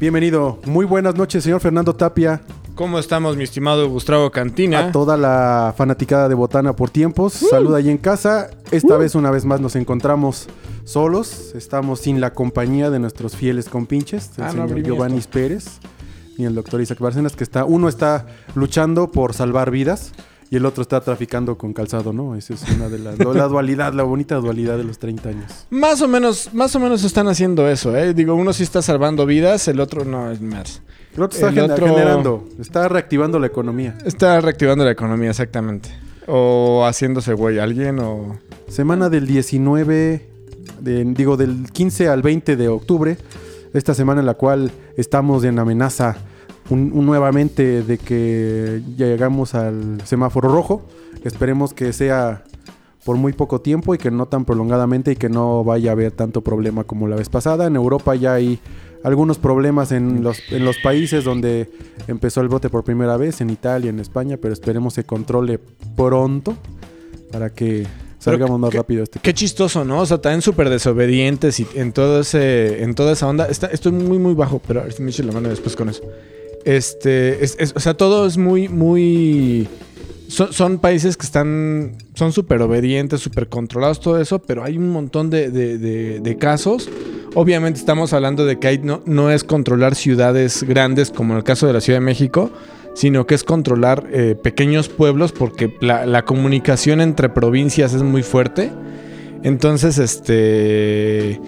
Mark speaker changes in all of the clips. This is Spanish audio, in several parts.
Speaker 1: Bienvenido. Muy buenas noches, señor Fernando Tapia.
Speaker 2: ¿Cómo estamos, mi estimado Gustavo Cantina?
Speaker 1: A toda la fanaticada de Botana por tiempos. Saluda ahí en casa. Esta vez, una vez más, nos encontramos solos. Estamos sin la compañía de nuestros fieles compinches. El
Speaker 2: Ah,
Speaker 1: señor Giovanni
Speaker 2: esto.
Speaker 1: Pérez y el doctor Isaac Bárcenas, que está... Uno está luchando por salvar vidas y el otro está traficando con calzado, ¿no? Esa es una de las... la dualidad, la bonita dualidad de los 30 años.
Speaker 2: Más o menos, más o menos están haciendo eso, ¿eh? Digo, uno sí está salvando vidas, el otro no es más.
Speaker 1: El otro está
Speaker 2: El
Speaker 1: gener-
Speaker 2: otro-
Speaker 1: generando, está reactivando la economía.
Speaker 2: Está reactivando la economía, exactamente. O haciéndose güey alguien o...
Speaker 1: Semana del 19, de- digo del 15 al 20 de octubre, esta semana en la cual estamos en amenaza un- un nuevamente de que llegamos al semáforo rojo. Esperemos que sea por muy poco tiempo y que no tan prolongadamente y que no vaya a haber tanto problema como la vez pasada. En Europa ya hay algunos problemas en los, en los países donde empezó el brote por primera vez, en Italia, en España, pero esperemos se controle pronto para que salgamos más
Speaker 2: qué-
Speaker 1: rápido este
Speaker 2: Qué chistoso, ¿no? O sea, también súper desobedientes y en todo ese, en toda esa onda. Está, estoy muy, muy bajo, pero a ver si me echo la mano después con eso. Este, es- o sea, todo es muy, muy... Son, países que están, son súper obedientes, súper controlados, todo eso, pero hay un montón de, casos. Obviamente estamos hablando de que no, es controlar ciudades grandes como en el caso de la Ciudad de México, sino que es controlar eh, pequeños pueblos porque la comunicación entre provincias es muy fuerte. Entonces, este...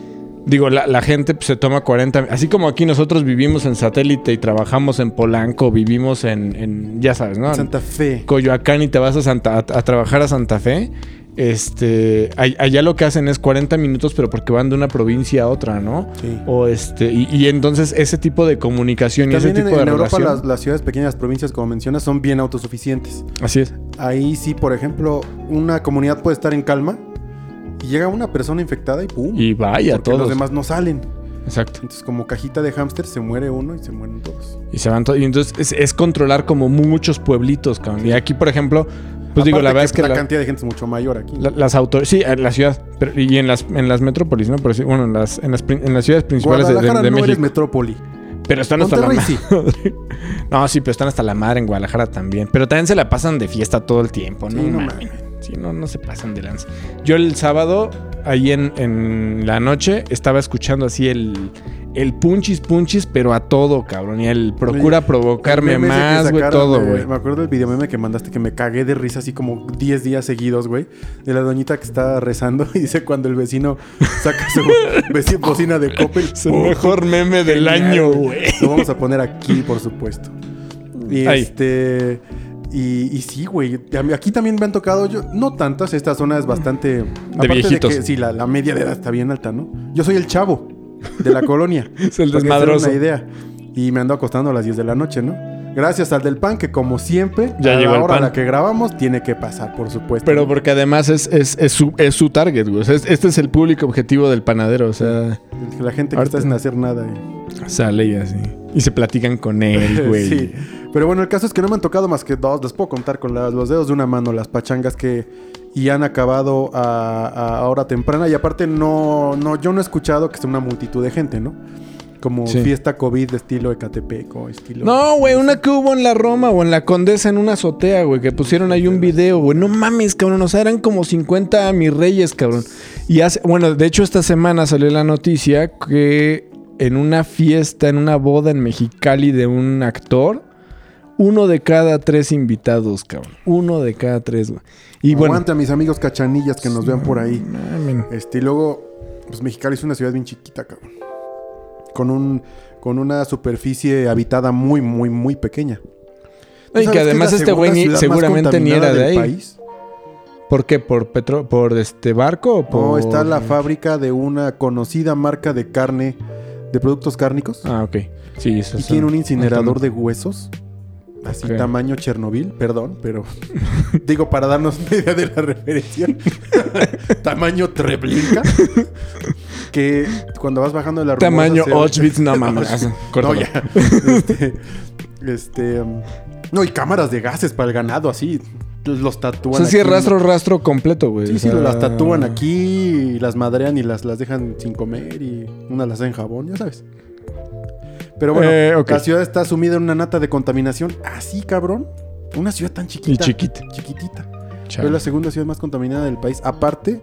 Speaker 2: Digo, la, la gente pues, se toma 40... Así como aquí nosotros vivimos en satélite y trabajamos en Polanco, vivimos en, en ya sabes, ¿no?
Speaker 1: Santa Fe.
Speaker 2: Coyoacán y te vas a, Santa, a, a trabajar a Santa Fe. Este, allá lo que hacen es 40 minutos, pero porque van de una provincia a otra, ¿no?
Speaker 1: Sí.
Speaker 2: O este, y, y entonces ese tipo de comunicación y ese
Speaker 1: También en,
Speaker 2: tipo de
Speaker 1: en Europa
Speaker 2: relación.
Speaker 1: las, las ciudades pequeñas, provincias, como mencionas, son bien autosuficientes.
Speaker 2: Así es.
Speaker 1: Ahí sí, por ejemplo, una comunidad puede estar en calma y llega una persona infectada y ¡pum!
Speaker 2: Y vaya,
Speaker 1: porque
Speaker 2: todos.
Speaker 1: los demás no salen.
Speaker 2: Exacto.
Speaker 1: Entonces, como cajita de hámster, se muere uno y se mueren todos.
Speaker 2: Y se van todos. Y entonces es, es controlar como muchos pueblitos, cabrón. Y aquí, por ejemplo, pues digo, la verdad es que
Speaker 1: la,
Speaker 2: la-
Speaker 1: cantidad de gente es mucho mayor aquí.
Speaker 2: la- las autoridades. Sí, en la ciudad. pero- y en las, en las metrópolis, ¿no? Pero sí, bueno, en las, en las, en las ciudades principales de, de- de
Speaker 1: no eres
Speaker 2: México.
Speaker 1: metrópoli.
Speaker 2: Pero están hasta la madre.
Speaker 1: sí.
Speaker 2: no, sí, pero están hasta la madre en Guadalajara también. Pero también se la pasan de fiesta todo el tiempo, ¿no?
Speaker 1: Sí, no
Speaker 2: mames. Sí, no, no se pasan de lanza. Yo el sábado, ahí en, en la noche, estaba escuchando así el, el punchis punchis, pero a todo, cabrón. Y el procura
Speaker 1: Oye,
Speaker 2: provocarme más, güey, todo, güey.
Speaker 1: Me acuerdo del video meme que mandaste que me cagué de risa así como 10 días seguidos, güey. De la doñita que está rezando y dice cuando el vecino saca su vecino bocina de Coppel.
Speaker 2: Es el mejor meme del
Speaker 1: Genial,
Speaker 2: año, güey.
Speaker 1: Lo vamos a poner aquí, por supuesto. Y
Speaker 2: Ahí.
Speaker 1: este. Y, y sí, güey. Aquí también me han tocado, yo, no tantas, esta zona es bastante. De
Speaker 2: viejitos.
Speaker 1: que sí, la, la media de edad está bien alta, ¿no? Yo soy el chavo de la colonia.
Speaker 2: Es el desmadroso.
Speaker 1: Una idea. Y me ando acostando a las 10 de la noche, ¿no? Gracias al del pan, que como siempre,
Speaker 2: Ya
Speaker 1: a
Speaker 2: llegó
Speaker 1: la
Speaker 2: el
Speaker 1: hora a la que grabamos, tiene que pasar, por supuesto.
Speaker 2: Pero porque además es, es, es su, es su target, güey. O sea, es- este es el público objetivo del panadero. O sea,
Speaker 1: La gente que
Speaker 2: Ahorita-
Speaker 1: está sin hacer nada. y-
Speaker 2: sale y así. Y se platican con él, güey.
Speaker 1: sí. Pero bueno, el caso es que no me han tocado más que dos. Les puedo contar con la- los dedos de una mano las pachangas que y han acabado a, a hora temprana. Y aparte, no, no, yo no he escuchado que sea una multitud de gente, ¿no? Como
Speaker 2: Sí.
Speaker 1: fiesta COVID de estilo Ecatepec o estilo.
Speaker 2: No, güey, una que hubo en la Roma o en la Condesa en una azotea, güey, que pusieron ahí un video, güey. No mames, cabrón, o sea, eran como 50 mis reyes, cabrón. Y hace, bueno, de hecho esta semana salió la noticia que en una fiesta, en una boda en Mexicali de un actor, uno de cada tres invitados, cabrón. Uno de cada tres, güey. Y bueno,
Speaker 1: Aguante a mis amigos cachanillas que nos vean por ahí.
Speaker 2: mamen.
Speaker 1: Este, y luego, pues Mexicali es una ciudad bien chiquita, cabrón. Con un con una superficie habitada muy, muy, muy pequeña. ¿Tú
Speaker 2: Y que además este güey seguramente ni era de ahí.
Speaker 1: país?
Speaker 2: ¿Por qué? ¿Por petro por este barco o por
Speaker 1: No, está la fábrica de una conocida marca de carne, de productos cárnicos.
Speaker 2: Ah, ok. Sí, eso
Speaker 1: y tiene un incinerador de huesos. Así tamaño Chernobyl, perdón, pero digo para darnos una idea de la referencia. tamaño Treblinka. Que cuando vas bajando de la Rumosa
Speaker 2: Tamaño
Speaker 1: se-
Speaker 2: Auschwitz, no mames.
Speaker 1: No, ya. Este, este, um, no, y cámaras de gases para el ganado, así. los
Speaker 2: O
Speaker 1: tatúan.
Speaker 2: sea, sí rastro, rastro completo, güey.
Speaker 1: Sí,
Speaker 2: O
Speaker 1: sí, las tatúan aquí y las madrean y las, las dejan sin comer y una las hacen jabón, ya sabes. Pero bueno,
Speaker 2: Eh,
Speaker 1: la ciudad está sumida en una nata de contaminación. Así, cabrón. Una ciudad tan
Speaker 2: Y
Speaker 1: chiquita.
Speaker 2: chiquita.
Speaker 1: Chiquitita.
Speaker 2: Chale.
Speaker 1: Es la segunda ciudad más contaminada del país. Aparte,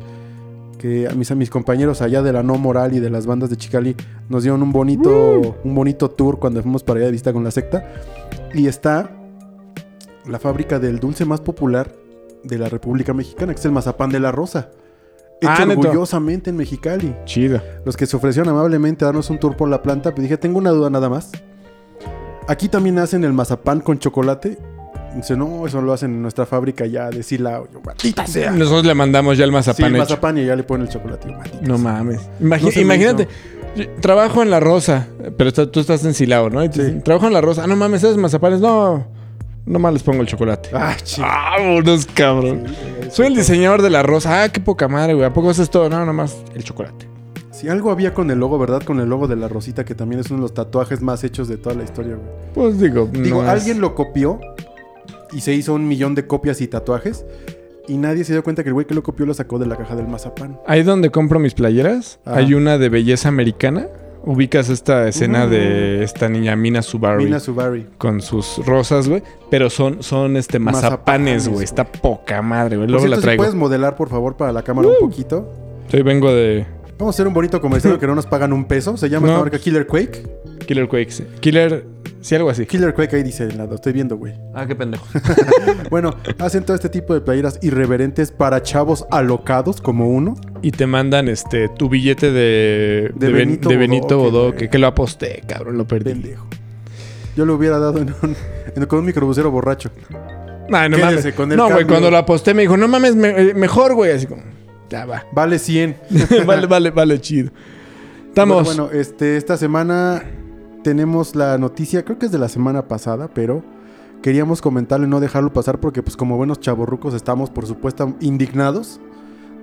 Speaker 1: que a mis, a mis compañeros allá de la No Moral y de las bandas de Chicali nos dieron un bonito, un bonito tour cuando fuimos para allá de visita con la secta. Y está la fábrica del dulce más popular de la República Mexicana, que es el mazapán de la Rosa. Hecho
Speaker 2: Ah, ¿neto?
Speaker 1: orgullosamente en Mexicali.
Speaker 2: Chido.
Speaker 1: Los que se ofrecieron amablemente a darnos un tour por la planta, pues dije, tengo una duda nada más. Aquí también hacen el mazapán con chocolate. Dice, no, eso lo hacen en nuestra fábrica ya de Silao. Yo, maldita sea.
Speaker 2: Nosotros le mandamos ya el
Speaker 1: Sí,
Speaker 2: mazapán
Speaker 1: el
Speaker 2: hecho.
Speaker 1: mazapán y ya le ponen el chocolate. Yo,
Speaker 2: No
Speaker 1: sea.
Speaker 2: mames.
Speaker 1: No
Speaker 2: imagínate. yo Trabajo en La Rosa, pero está- tú estás en Silao, ¿no?
Speaker 1: Sí.
Speaker 2: Trabajo en La Rosa. Ah, no mames, ¿sabes mazapanes? No, nomás les pongo el chocolate.
Speaker 1: Ah, chido.
Speaker 2: Vámonos, cabrón. Soy el diseñador de La Rosa. Ah, qué poca madre, güey. ¿A poco haces todo? No, nomás el chocolate.
Speaker 1: Si algo había con el logo, ¿verdad? Con el logo de la Rosita, que también es uno de los tatuajes más hechos de toda la historia, güey.
Speaker 2: Pues digo,
Speaker 1: Digo,
Speaker 2: no es-
Speaker 1: alguien lo copió y se hizo un millón de copias y tatuajes. Y nadie se dio cuenta que el güey que lo copió lo sacó de la caja del mazapán.
Speaker 2: Ahí donde compro mis playeras,
Speaker 1: Ah.
Speaker 2: hay una de belleza americana. Ubicas esta escena
Speaker 1: Mm.
Speaker 2: de esta niña Mina Subaru
Speaker 1: Mina Subari.
Speaker 2: con sus rosas, güey. Pero son, son este mazapanes, güey. Está poca madre, güey. Luego
Speaker 1: cierto,
Speaker 2: la
Speaker 1: si
Speaker 2: traigo.
Speaker 1: puedes modelar, por favor, para la cámara un poquito.
Speaker 2: Hoy vengo de
Speaker 1: Vamos a hacer un bonito comercial que no nos pagan un peso. Se llama
Speaker 2: No.
Speaker 1: esta marca Killer Quake.
Speaker 2: Killer Quakes. Killer, sí, algo así.
Speaker 1: Killer Quake ahí dice, la lo estoy viendo, güey.
Speaker 2: Ah, qué pendejo.
Speaker 1: Bueno, hacen todo este tipo de playeras irreverentes para chavos alocados como uno.
Speaker 2: Y te mandan este tu billete de,
Speaker 1: De
Speaker 2: de, Ben-
Speaker 1: Benito
Speaker 2: de Benito
Speaker 1: Bodoque,
Speaker 2: Bodoque,
Speaker 1: güey.
Speaker 2: que lo aposté, cabrón, lo perdí.
Speaker 1: Pendejo. Yo lo hubiera dado en un, en- con un microbusero borracho.
Speaker 2: Ay, no
Speaker 1: Quédese
Speaker 2: mames.
Speaker 1: con el
Speaker 2: no, güey, cuando lo aposté me dijo, no mames, me- eh, mejor, güey. Así como, ya va.
Speaker 1: Vale 100.
Speaker 2: vale, vale, vale, chido. Estamos.
Speaker 1: Bueno, bueno, este, esta semana tenemos la noticia, creo que es de la semana pasada, pero queríamos comentarle, no dejarlo pasar porque pues como buenos chavorrucos estamos por supuesto indignados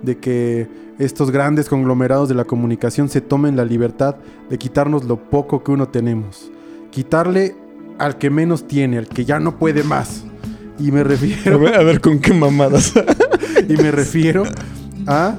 Speaker 1: de que estos grandes conglomerados de la comunicación se tomen la libertad de quitarnos lo poco que uno tenemos. Quitarle al que menos tiene, al que ya no puede más. Y me
Speaker 2: a,
Speaker 1: refiero,
Speaker 2: ver, a ver con qué mamadas.
Speaker 1: y me refiero a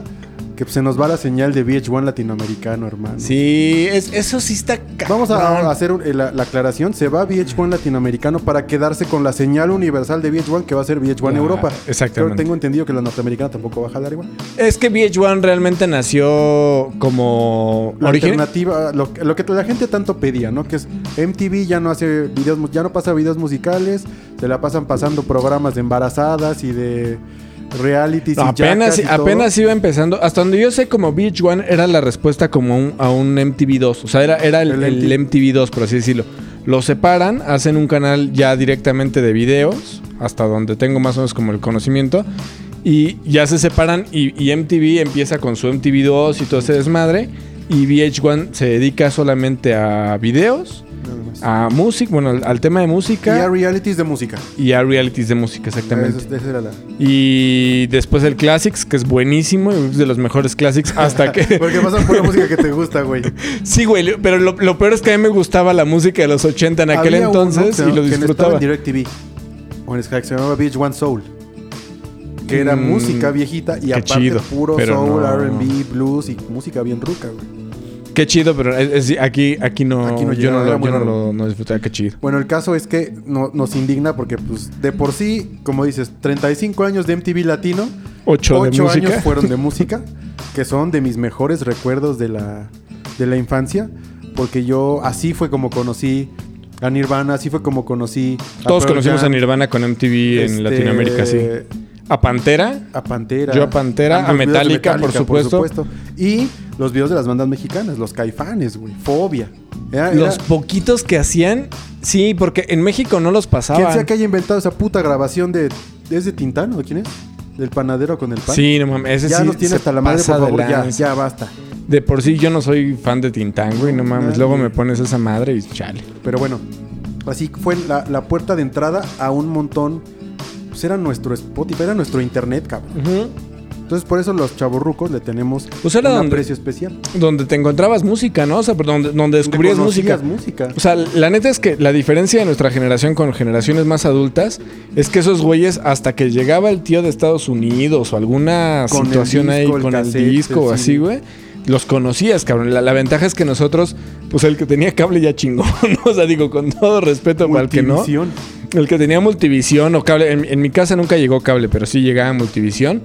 Speaker 1: que se nos va la señal de VH1 latinoamericano, hermano.
Speaker 2: sí, es- eso sí está cabrón.
Speaker 1: Vamos a hacer un- eh, la, la aclaración. Se va VH1 latinoamericano para quedarse con la señal universal de VH1 que va a ser VH1
Speaker 2: Ah,
Speaker 1: Europa.
Speaker 2: exactamente.
Speaker 1: Pero tengo entendido que la norteamericana tampoco va a jalar igual.
Speaker 2: Es que VH1 realmente nació como
Speaker 1: La
Speaker 2: origen.
Speaker 1: alternativa, lo, que- lo que la gente tanto pedía, ¿no? Que es MTV ya no hace videos, ya no pasa videos musicales, se la pasan pasando programas de embarazadas y de realities
Speaker 2: No,
Speaker 1: y
Speaker 2: apenas,
Speaker 1: todo.
Speaker 2: apenas iba empezando. Hasta donde yo sé, como VH1 era la respuesta como un- a un MTV2. O sea, era, era el,
Speaker 1: El
Speaker 2: el MTV2, por así decirlo. Lo separan, hacen un canal ya directamente de videos, hasta donde tengo más o menos como el conocimiento. Y ya se separan y, y MTV empieza con su MTV2 y todo ese desmadre. Y VH1 se dedica solamente a videos,
Speaker 1: Nada más.
Speaker 2: a música, bueno, al, al tema de
Speaker 1: Y a
Speaker 2: música
Speaker 1: realities de música.
Speaker 2: y a realities de música, exactamente.
Speaker 1: Era la-
Speaker 2: Y después el Classics, que es buenísimo, es de los mejores Classics hasta que...
Speaker 1: Porque pasan por la música que te gusta, güey.
Speaker 2: sí, güey, pero lo, lo peor es que a mí me gustaba la música de los 80 en aquel
Speaker 1: Había
Speaker 2: entonces
Speaker 1: que-
Speaker 2: y lo
Speaker 1: que
Speaker 2: disfrutaba.
Speaker 1: en DirecTV. O en Sky, que se llamaba VH1 Soul. Que era
Speaker 2: Mm,
Speaker 1: música viejita y aparte
Speaker 2: chido,
Speaker 1: puro soul,
Speaker 2: no.
Speaker 1: R&B, blues y música bien ruca, güey.
Speaker 2: Qué chido, pero es- es- aquí, aquí no,
Speaker 1: Aquí no
Speaker 2: yo no, lo, yo no lo no disfrutaba, qué chido.
Speaker 1: Bueno, el caso es que no- nos indigna porque, pues, de por sí, como dices, 35 años de MTV Latino,
Speaker 2: Ocho, de
Speaker 1: 8
Speaker 2: música.
Speaker 1: años fueron de música, que son de mis mejores recuerdos de la, de la infancia, porque yo así fue como conocí a Nirvana, así fue como conocí a
Speaker 2: Todos
Speaker 1: Pearl
Speaker 2: conocimos a Nirvana con MTV en
Speaker 1: este,
Speaker 2: Latinoamérica, sí. A Pantera,
Speaker 1: A Pantera.
Speaker 2: Yo a Pantera, a Metallica, por supuesto.
Speaker 1: Y los videos de las bandas mexicanas, los caifanes, güey. Fobia. Era- era-
Speaker 2: los poquitos que hacían, sí, porque en México no los
Speaker 1: ¿Quién
Speaker 2: pasaban.
Speaker 1: sea que haya inventado esa puta grabación de. ¿Es de Tintán o de quién es? Del panadero con el pan.
Speaker 2: Sí, no mames, ese
Speaker 1: Ya
Speaker 2: sí
Speaker 1: nos tiene hasta la madre, por favor, ya, basta.
Speaker 2: De por sí yo no soy fan de Tintán, güey, no mames.
Speaker 1: Nadie.
Speaker 2: Luego me pones esa madre y chale.
Speaker 1: Pero bueno, así fue la, la puerta de entrada a un montón. Pues era nuestro Spotify, era nuestro internet, cabrón. Entonces, por eso los chavorrucos le tenemos
Speaker 2: Pues era
Speaker 1: un
Speaker 2: donde-
Speaker 1: aprecio especial.
Speaker 2: Donde te encontrabas música, ¿no? O sea, pero donde, donde descubrías música. O sea, la neta es que la diferencia de nuestra generación con generaciones más adultas es que esos güeyes, hasta que llegaba el tío de Estados Unidos o alguna
Speaker 1: Con
Speaker 2: situación ahí
Speaker 1: disco,
Speaker 2: con el
Speaker 1: cassette,
Speaker 2: disco o así, güey, los conocías, cabrón. La, la ventaja es que nosotros, pues el que tenía cable ya chingó, ¿no? O sea, digo, con todo respeto para el que no. El que tenía multivisión o cable. En, en mi casa nunca llegó cable, pero sí llegaba multivisión.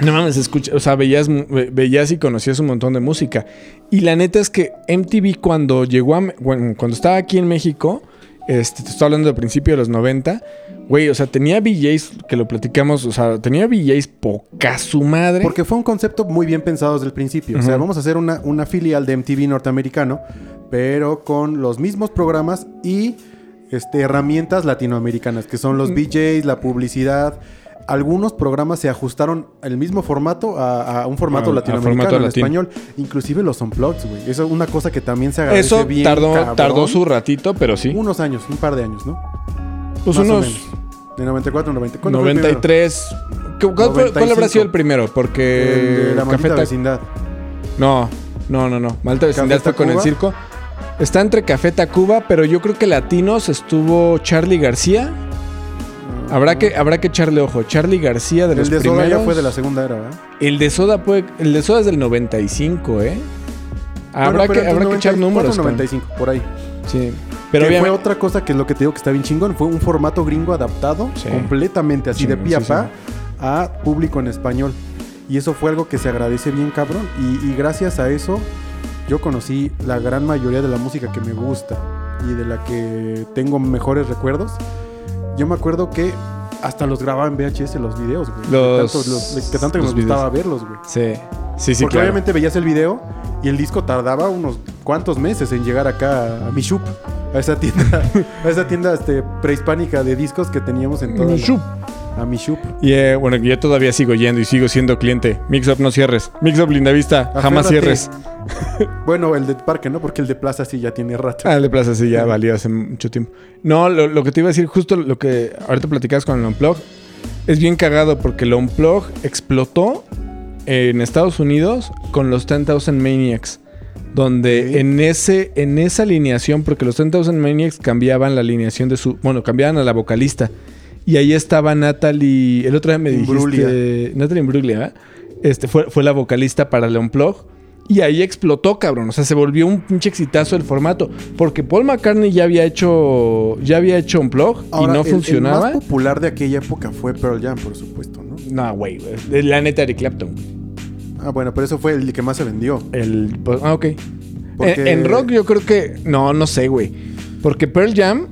Speaker 2: No mames, escucha, o sea, veías, veías y conocías un montón de música. Y la neta es que MTV cuando llegó a... Bueno, cuando estaba aquí en México, este, te estoy hablando del principio de los 90, güey, o sea, tenía VJs, que lo platicamos, o sea, tenía VJs poca su madre.
Speaker 1: Porque fue un concepto muy bien pensado desde el principio. O sea, vamos a hacer una, una filial de MTV norteamericano, pero con los mismos programas y este, herramientas latinoamericanas, que son
Speaker 2: Mm.
Speaker 1: los VJs, la publicidad. Algunos programas se ajustaron al mismo formato, a, a un formato latinoamericano
Speaker 2: formato
Speaker 1: en
Speaker 2: latino.
Speaker 1: español. Inclusive los unplugs, güey. Eso es una cosa que también se agradece
Speaker 2: Eso
Speaker 1: bien,
Speaker 2: tardó,
Speaker 1: cabrón.
Speaker 2: tardó su ratito, pero sí.
Speaker 1: Unos años, un par de años, ¿no?
Speaker 2: Pues
Speaker 1: Más o
Speaker 2: unos
Speaker 1: menos. De 94, 90. ¿cuándo fue el primero?
Speaker 2: 93. ¿Cu- ¿Cuál, fue- cuál habrá
Speaker 1: 95?
Speaker 2: sido el primero? Porque
Speaker 1: El la
Speaker 2: Café
Speaker 1: vecindad.
Speaker 2: No, no, no, no. Malta Vecindad
Speaker 1: ¿Café
Speaker 2: fue con el circo. Está entre Café Tacuba, pero yo creo que latinos estuvo Charlie García. Habrá que, habrá que echarle ojo. Charlie García de
Speaker 1: El
Speaker 2: los
Speaker 1: de Soda
Speaker 2: primeros.
Speaker 1: ya fue de la segunda era, ¿verdad?
Speaker 2: El de Soda fue, el de Soda es del 95, ¿eh? Habrá
Speaker 1: Bueno,
Speaker 2: que, habrá que
Speaker 1: 90
Speaker 2: echar números. cabrón.
Speaker 1: 95, por ahí.
Speaker 2: Sí. Pero
Speaker 1: que fue otra cosa que es lo que te digo que está bien chingón. Fue un formato gringo adaptado
Speaker 2: Sí.
Speaker 1: completamente así de pie a
Speaker 2: Chingoncísimo.
Speaker 1: pa a público en español. Y eso fue algo que se agradece bien, cabrón. Y, y gracias a eso yo conocí la gran mayoría de la música que me gusta y de la que tengo mejores recuerdos. Yo me acuerdo que hasta los grababa en VHS los videos, güey. De
Speaker 2: Los-
Speaker 1: tanto, los- que tanto que me
Speaker 2: videos.
Speaker 1: gustaba verlos, güey.
Speaker 2: Sí. Sí, sí,
Speaker 1: Porque
Speaker 2: claro.
Speaker 1: obviamente veías el video y el disco tardaba unos cuantos meses en llegar acá a Mishup, a esa tienda, a esa tienda este, prehispánica de discos que teníamos en toda la-
Speaker 2: Mishup.
Speaker 1: a Mishup.
Speaker 2: Y eh, bueno, yo todavía sigo yendo y sigo siendo cliente. Mixup no cierres. Mixup Lindavista, jamás
Speaker 1: Aférrate.
Speaker 2: cierres.
Speaker 1: Bueno, el de parque, ¿no? Porque el de plaza sí ya tiene rato.
Speaker 2: Ah, el de Plaza sí ya valió hace mucho tiempo. No, lo, lo que te iba a decir, justo lo que ahorita platicabas con el Unplug, es bien cagado porque el Unplug explotó en Estados Unidos con los 10,000 Maniacs. Donde en ese en esa alineación, porque los 10,000 Maniacs cambiaban la alineación de su. Bueno, cambiaban a la vocalista. Y ahí estaba Natalie. El otro día me
Speaker 1: Imbruglia.
Speaker 2: dijiste. Natalie Imbruglia, ¿verdad? Este fue, fue la vocalista para el Unplug. Y ahí explotó, cabrón. O sea, se volvió un pinche exitazo el formato. Porque Paul McCartney ya había hecho. Ya había hecho Unplug y
Speaker 1: Ahora,
Speaker 2: no
Speaker 1: el- El,
Speaker 2: funcionaba.
Speaker 1: más popular de aquella época fue Pearl Jam, por supuesto, ¿no?
Speaker 2: No, güey. güey. La neta Eric Clapton. güey.
Speaker 1: Ah, bueno, pero eso fue el que más se vendió.
Speaker 2: El. pues, ah, ok.
Speaker 1: Porque-
Speaker 2: En, en rock yo creo que. No, no sé, güey. Porque Pearl Jam.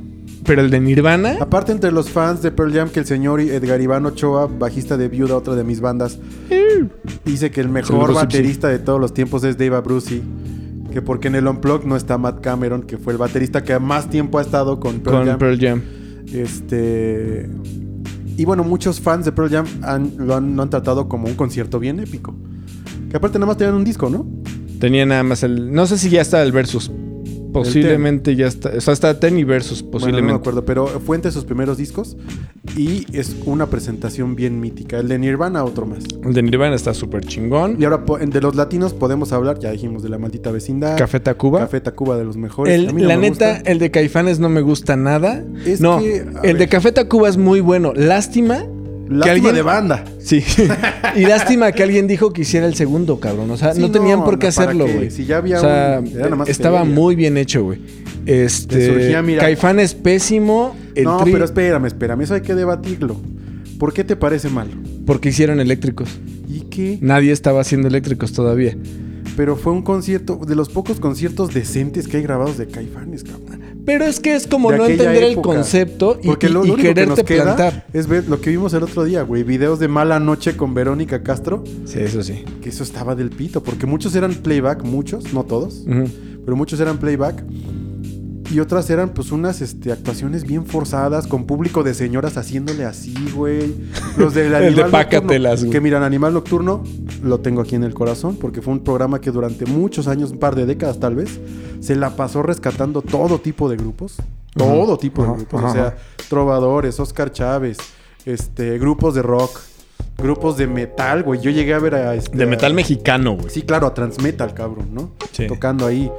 Speaker 2: Pero el de Nirvana.
Speaker 1: Aparte entre los fans de Pearl Jam que el señor Edgar Iván Ochoa, bajista de Viuda, otra de mis bandas, dice que el mejor baterista de todos los tiempos es Dave Abruzzi. Que porque en el Unplugged no está Matt Cameron, que fue el baterista que más tiempo ha estado con Pearl
Speaker 2: con
Speaker 1: Jam.
Speaker 2: Pearl Jam.
Speaker 1: Este. Y bueno, muchos fans de Pearl Jam han- lo, han, lo han tratado como un concierto bien épico. Que aparte nada más tenían un disco, ¿no?
Speaker 2: Tenía nada más el. No sé si ya está el Versus. Posiblemente ya está. O sea, está Ten y Versus,
Speaker 1: Bueno,
Speaker 2: posiblemente.
Speaker 1: no me acuerdo, pero fue entre sus primeros discos. Y es una presentación bien mítica. El de Nirvana, otro más.
Speaker 2: El de Nirvana está súper chingón.
Speaker 1: Y ahora de los latinos podemos hablar, ya dijimos de la maldita vecindad.
Speaker 2: Café Tacuba.
Speaker 1: Café Tacuba de los mejores.
Speaker 2: El-
Speaker 1: no
Speaker 2: la
Speaker 1: me
Speaker 2: neta,
Speaker 1: gusta.
Speaker 2: el de Caifanes no me gusta nada.
Speaker 1: Es
Speaker 2: no,
Speaker 1: que,
Speaker 2: el de. Café Tacuba es muy bueno. Lástima.
Speaker 1: Lástima
Speaker 2: alguien-
Speaker 1: de banda.
Speaker 2: Sí. y lástima que alguien dijo que hiciera el segundo, cabrón. O sea,
Speaker 1: Sí,
Speaker 2: no tenían
Speaker 1: no,
Speaker 2: por qué
Speaker 1: no, ¿para
Speaker 2: hacerlo, güey.
Speaker 1: Si ya había
Speaker 2: o sea,
Speaker 1: un- era nada más
Speaker 2: estaba
Speaker 1: feria.
Speaker 2: muy bien hecho, güey. Este.
Speaker 1: Surgía, mira-
Speaker 2: Caifán es pésimo. El
Speaker 1: no,
Speaker 2: Tri-
Speaker 1: pero espérame, espérame. Eso hay que debatirlo. ¿Por qué te parece malo?
Speaker 2: Porque hicieron eléctricos.
Speaker 1: ¿Y qué?
Speaker 2: Nadie estaba haciendo eléctricos todavía.
Speaker 1: Pero fue un concierto, de los pocos conciertos decentes que hay grabados de Caifanes, cabrón.
Speaker 2: Pero es que es como
Speaker 1: De
Speaker 2: no entender el concepto y,
Speaker 1: Porque
Speaker 2: y-
Speaker 1: lo,
Speaker 2: y
Speaker 1: lo único que
Speaker 2: quererte
Speaker 1: nos queda
Speaker 2: plantar.
Speaker 1: es ver lo que vimos el otro día, güey. Videos de Mala Noche con Verónica Castro.
Speaker 2: Sí, eso sí.
Speaker 1: Que eso estaba del pito. Porque muchos eran playback, muchos, no todos. Pero muchos eran playback. Y otras eran pues unas este, actuaciones bien forzadas con público de señoras haciéndole así, güey. Los del
Speaker 2: El de
Speaker 1: Animal
Speaker 2: Pácatelas,
Speaker 1: Nocturno.
Speaker 2: güey.
Speaker 1: Que miran, Animal Nocturno lo tengo aquí en el corazón porque fue un programa que durante muchos años, un par de décadas tal vez, se la pasó rescatando todo tipo de grupos. Todo tipo de grupos. O sea, trovadores, Oscar Chávez, este, grupos de rock. Grupos de metal, güey. Yo llegué a ver a... este,
Speaker 2: De
Speaker 1: a-
Speaker 2: metal mexicano, güey.
Speaker 1: Sí, claro, a Transmetal, cabrón, ¿no?
Speaker 2: Sí.
Speaker 1: Tocando ahí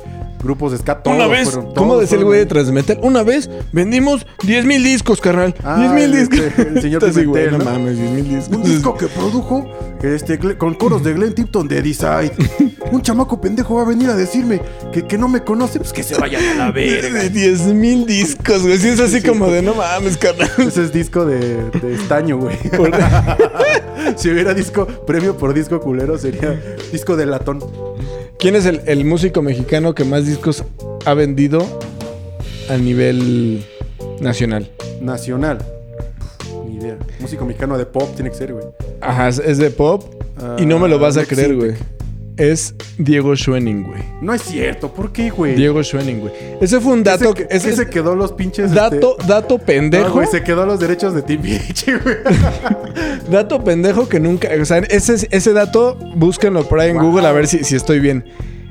Speaker 1: grupos de ska.
Speaker 2: Una
Speaker 1: todos
Speaker 2: vez,
Speaker 1: fueron-
Speaker 2: ¿cómo decía el güey de. Transmetal? Una vez vendimos 10 mil discos, carnal.
Speaker 1: Ah,
Speaker 2: 10 mil
Speaker 1: este,
Speaker 2: discos.
Speaker 1: el señor
Speaker 2: güey,
Speaker 1: Pimentel,
Speaker 2: no
Speaker 1: ¿no?
Speaker 2: mames, 10 mil discos.
Speaker 1: Un disco que produjo este, con coros de Glenn Tipton de Decide. Un chamaco pendejo va a venir a decirme que, que no me conoce, pues que se vayan a la verga.
Speaker 2: De 10 mil discos, güey. Sí, es así
Speaker 1: Sí.
Speaker 2: como de no mames, carnal.
Speaker 1: Ese es disco de, de estaño, güey.
Speaker 2: Por-
Speaker 1: si hubiera disco, premio por disco culero, sería disco de latón.
Speaker 2: ¿Quién es el, el músico mexicano que más discos ha vendido a nivel nacional?
Speaker 1: Nacional. Ni idea. Músico mexicano de pop tiene que ser, güey.
Speaker 2: Ajá, es- de pop y no me lo vas a
Speaker 1: Ah,
Speaker 2: creer, güey. Es Diego Schwenning, güey.
Speaker 1: No es cierto, ¿por qué, güey?
Speaker 2: Diego Schwenning, güey. Ese fue un dato
Speaker 1: Ese,
Speaker 2: que... ese
Speaker 1: ese
Speaker 2: es
Speaker 1: quedó los pinches.
Speaker 2: dato, dato
Speaker 1: este,
Speaker 2: pendejo.
Speaker 1: no, güey, se quedó los derechos de Timbiriche, güey.
Speaker 2: Dato pendejo que nunca. O sea, ese, ese dato, búsquenlo por ahí en
Speaker 1: Wow.
Speaker 2: Google a ver si, si estoy bien.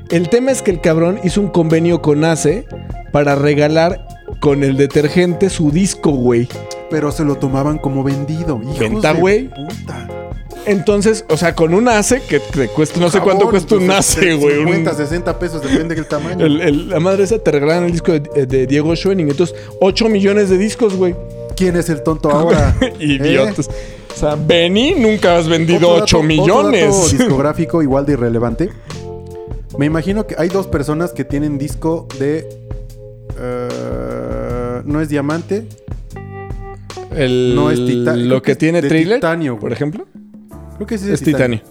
Speaker 2: El tema es que el cabrón hizo un convenio con ACE para regalar con el detergente su disco, güey.
Speaker 1: Pero se lo tomaban como vendido. Hijos
Speaker 2: Venta, güey.
Speaker 1: puta.
Speaker 2: Entonces, o sea, con un ACE que te cuesta, no sé cuánto cuesta un
Speaker 1: entonces,
Speaker 2: ACE, güey. un-
Speaker 1: 50, 60 pesos, depende del tamaño.
Speaker 2: el- el- la madre esa te regalan el disco de, de Diego Schoening. Entonces, 8 millones de discos, güey.
Speaker 1: ¿Quién es el tonto ahora?
Speaker 2: Idiotas.
Speaker 1: ¿Eh?
Speaker 2: O sea, Benny nunca has vendido
Speaker 1: Otro
Speaker 2: 8
Speaker 1: dato-
Speaker 2: millones.
Speaker 1: Otro dato discográfico igual de irrelevante. Me imagino que hay dos personas que tienen disco de. eh, no es diamante,
Speaker 2: El-
Speaker 1: no es titanio.
Speaker 2: Lo que tiene
Speaker 1: de
Speaker 2: Thriller,
Speaker 1: titanio,
Speaker 2: por ejemplo,
Speaker 1: Creo que sí
Speaker 2: es titanio.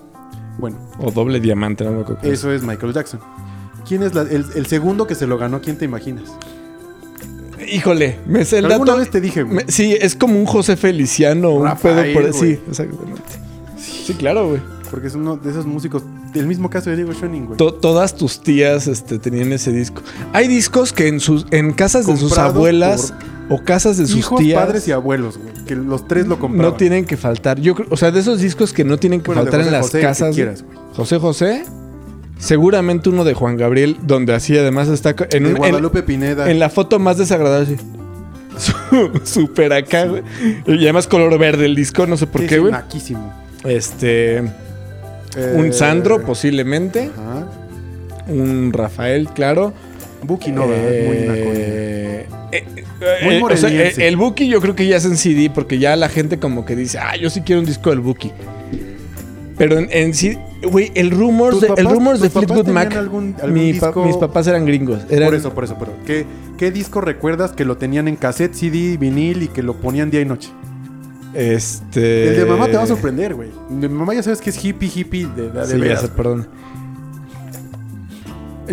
Speaker 1: Bueno,
Speaker 2: O doble diamante, no qué es.
Speaker 1: eso es Michael Jackson. ¿Quién es la- el, el segundo que se lo ganó? ¿Quién te imaginas?
Speaker 2: Híjole, me sé el
Speaker 1: Alguna
Speaker 2: dato.
Speaker 1: vez te dije, güey.
Speaker 2: me- sí, es como un José Feliciano, un
Speaker 1: Rafael,
Speaker 2: pedo por Sí,
Speaker 1: güey.
Speaker 2: exactamente. Sí, claro, güey.
Speaker 1: Porque es uno de esos músicos. Del mismo caso de Diego Schoening, güey.
Speaker 2: To- todas tus tías este, tenían ese disco. Hay discos que en sus en casas de sus abuelas o casas de sus
Speaker 1: Hijos,
Speaker 2: tías
Speaker 1: padres y abuelos, güey. Que los tres lo compraban.
Speaker 2: no tienen que faltar. Yo o sea, de esos discos que no tienen que
Speaker 1: Bueno,
Speaker 2: faltar en las
Speaker 1: José, el
Speaker 2: casas.
Speaker 1: quieras.
Speaker 2: José José, seguramente uno de Juan Gabriel, donde así además está en,
Speaker 1: de
Speaker 2: un- en-
Speaker 1: Guadalupe Pineda.
Speaker 2: en la foto más desagradable. Súper acá, güey. Y además color verde el disco, no sé por
Speaker 1: Sí,
Speaker 2: qué,
Speaker 1: sí,
Speaker 2: güey.
Speaker 1: naquísimo.
Speaker 2: Este.
Speaker 1: Eh,
Speaker 2: Un Sandro, posiblemente.
Speaker 1: Ajá.
Speaker 2: Un Rafael, claro.
Speaker 1: Buki no, muy.
Speaker 2: Eh, eh,
Speaker 1: Muy
Speaker 2: eh, o sea,
Speaker 1: moreliense.
Speaker 2: eh, el Buki yo creo que ya es en CD porque ya la gente como que dice, ah, yo sí quiero un disco del Buki. Pero en, en sí, güey, el Rumors,
Speaker 1: ¿Tus
Speaker 2: de, el
Speaker 1: papás-
Speaker 2: Rumors de Fleetwood Mac,
Speaker 1: tenían algún- algún
Speaker 2: mi pa-
Speaker 1: disco?
Speaker 2: mis papás eran gringos. Eran,
Speaker 1: Por eso, por eso, pero ¿qué, ¿qué disco recuerdas que lo tenían en cassette, CD, vinil y que lo ponían día y noche?
Speaker 2: Este.
Speaker 1: El de mamá te va a sorprender, güey. Mi mamá ya sabes que es hippie, hippie de, de, de
Speaker 2: Sí,
Speaker 1: veras.
Speaker 2: sé, perdón.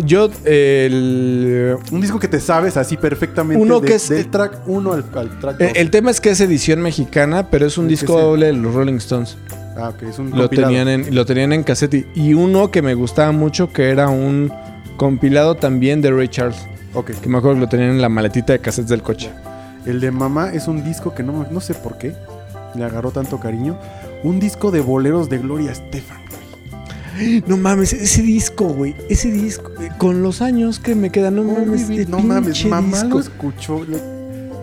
Speaker 2: Yo, el.
Speaker 1: Un disco que te sabes así perfectamente
Speaker 2: Uno
Speaker 1: de-
Speaker 2: que es-
Speaker 1: del track 1 al, al track 2.
Speaker 2: El, el tema es que es edición mexicana, pero es un
Speaker 1: ¿El
Speaker 2: disco doble de los Rolling Stones.
Speaker 1: Ah, ok, es un
Speaker 2: Lo
Speaker 1: compilado.
Speaker 2: tenían, en, lo tenían en cassette. Y uno que me gustaba mucho, que era un compilado también de Ray Charles.
Speaker 1: Ok.
Speaker 2: Que me acuerdo que lo tenían en la maletita de cassettes del coche.
Speaker 1: El de mamá es un disco que no, no sé por qué le agarró tanto cariño. Un disco de boleros de Gloria Estefan, güey.
Speaker 2: No mames, ese disco, güey. Ese disco. eh, Con los años que me quedan, no mames.
Speaker 1: Uy,
Speaker 2: de
Speaker 1: no mames, mamá
Speaker 2: disco.
Speaker 1: lo escuchó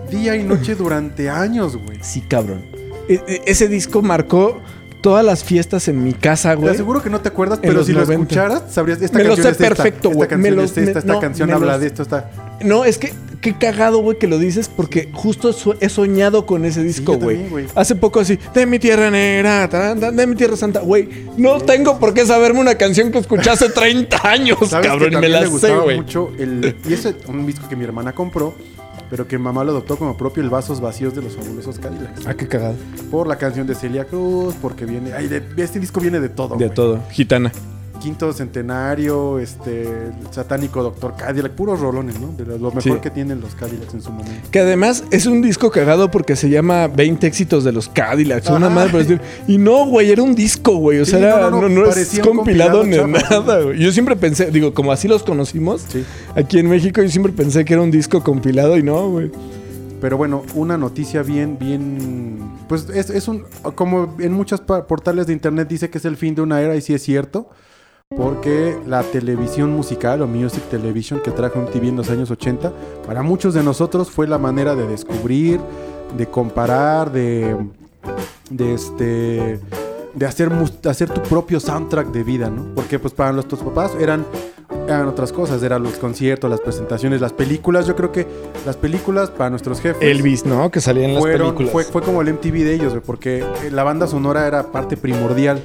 Speaker 1: día y noche durante años, güey.
Speaker 2: Sí, cabrón. E- e- ese disco marcó todas las fiestas en mi casa,
Speaker 1: Te
Speaker 2: güey.
Speaker 1: aseguro que no te acuerdas,
Speaker 2: En
Speaker 1: pero si
Speaker 2: 90.
Speaker 1: lo escucharas, sabrías. Esta
Speaker 2: Me lo
Speaker 1: canción
Speaker 2: sé
Speaker 1: es esta,
Speaker 2: perfecto,
Speaker 1: Esta
Speaker 2: güey.
Speaker 1: canción
Speaker 2: Me lo-
Speaker 1: es esta,
Speaker 2: me-
Speaker 1: esta
Speaker 2: no,
Speaker 1: canción habla
Speaker 2: los-
Speaker 1: de esto, está.
Speaker 2: No, es que qué cagado, güey, que lo dices porque justo so- he soñado con ese disco, güey. Hace poco así, de mi tierra negra, de mi tierra santa, güey. No tengo por qué saberme una canción que escuché hace 30 años,
Speaker 1: ¿Sabes
Speaker 2: cabrón, y me la
Speaker 1: le
Speaker 2: sé, güey.
Speaker 1: mucho el y ese un disco que mi hermana compró, pero que mamá lo adoptó como propio, el Vasos Vacíos de los Fabulosos Cadillacs.
Speaker 2: Ah, qué cagado.
Speaker 1: Por la canción de Celia Cruz, porque viene, ay, de- este disco viene de todo,
Speaker 2: De todo. Gitana.
Speaker 1: Quinto centenario, este, el satánico Doctor Cadillac, puros rolones, ¿no? De lo, mejor
Speaker 2: Sí.
Speaker 1: que tienen los Cadillacs en su momento.
Speaker 2: Que además es un disco cagado porque se llama 20 éxitos de los Cadillacs. Una madre por decir. Y no, güey, era un disco, güey. O
Speaker 1: Sí,
Speaker 2: sea, era-
Speaker 1: no,
Speaker 2: no,
Speaker 1: no,
Speaker 2: no, es compilado ni nada, güey. Yo siempre pensé, digo, como así los conocimos
Speaker 1: Sí.
Speaker 2: aquí en México, yo siempre pensé que era un disco compilado y no, güey.
Speaker 1: Pero bueno, una noticia bien, bien. Pues es, es un. Como en muchos portales de internet dice que es el fin de una era, y sí es cierto. Porque la televisión musical o music television que trajo MTV en los años 80, para muchos de nosotros fue la manera de descubrir, de comparar, de. de este. de hacer, de hacer tu propio soundtrack de vida, ¿no? Porque pues para nuestros papás eran, eran otras cosas, eran los conciertos, las presentaciones, las películas. Yo creo que las películas para nuestros jefes
Speaker 2: Elvis, ¿no? Que salía en las
Speaker 1: fueron,
Speaker 2: películas.
Speaker 1: fue, fue como el MTV de ellos, porque eh, la banda sonora era parte primordial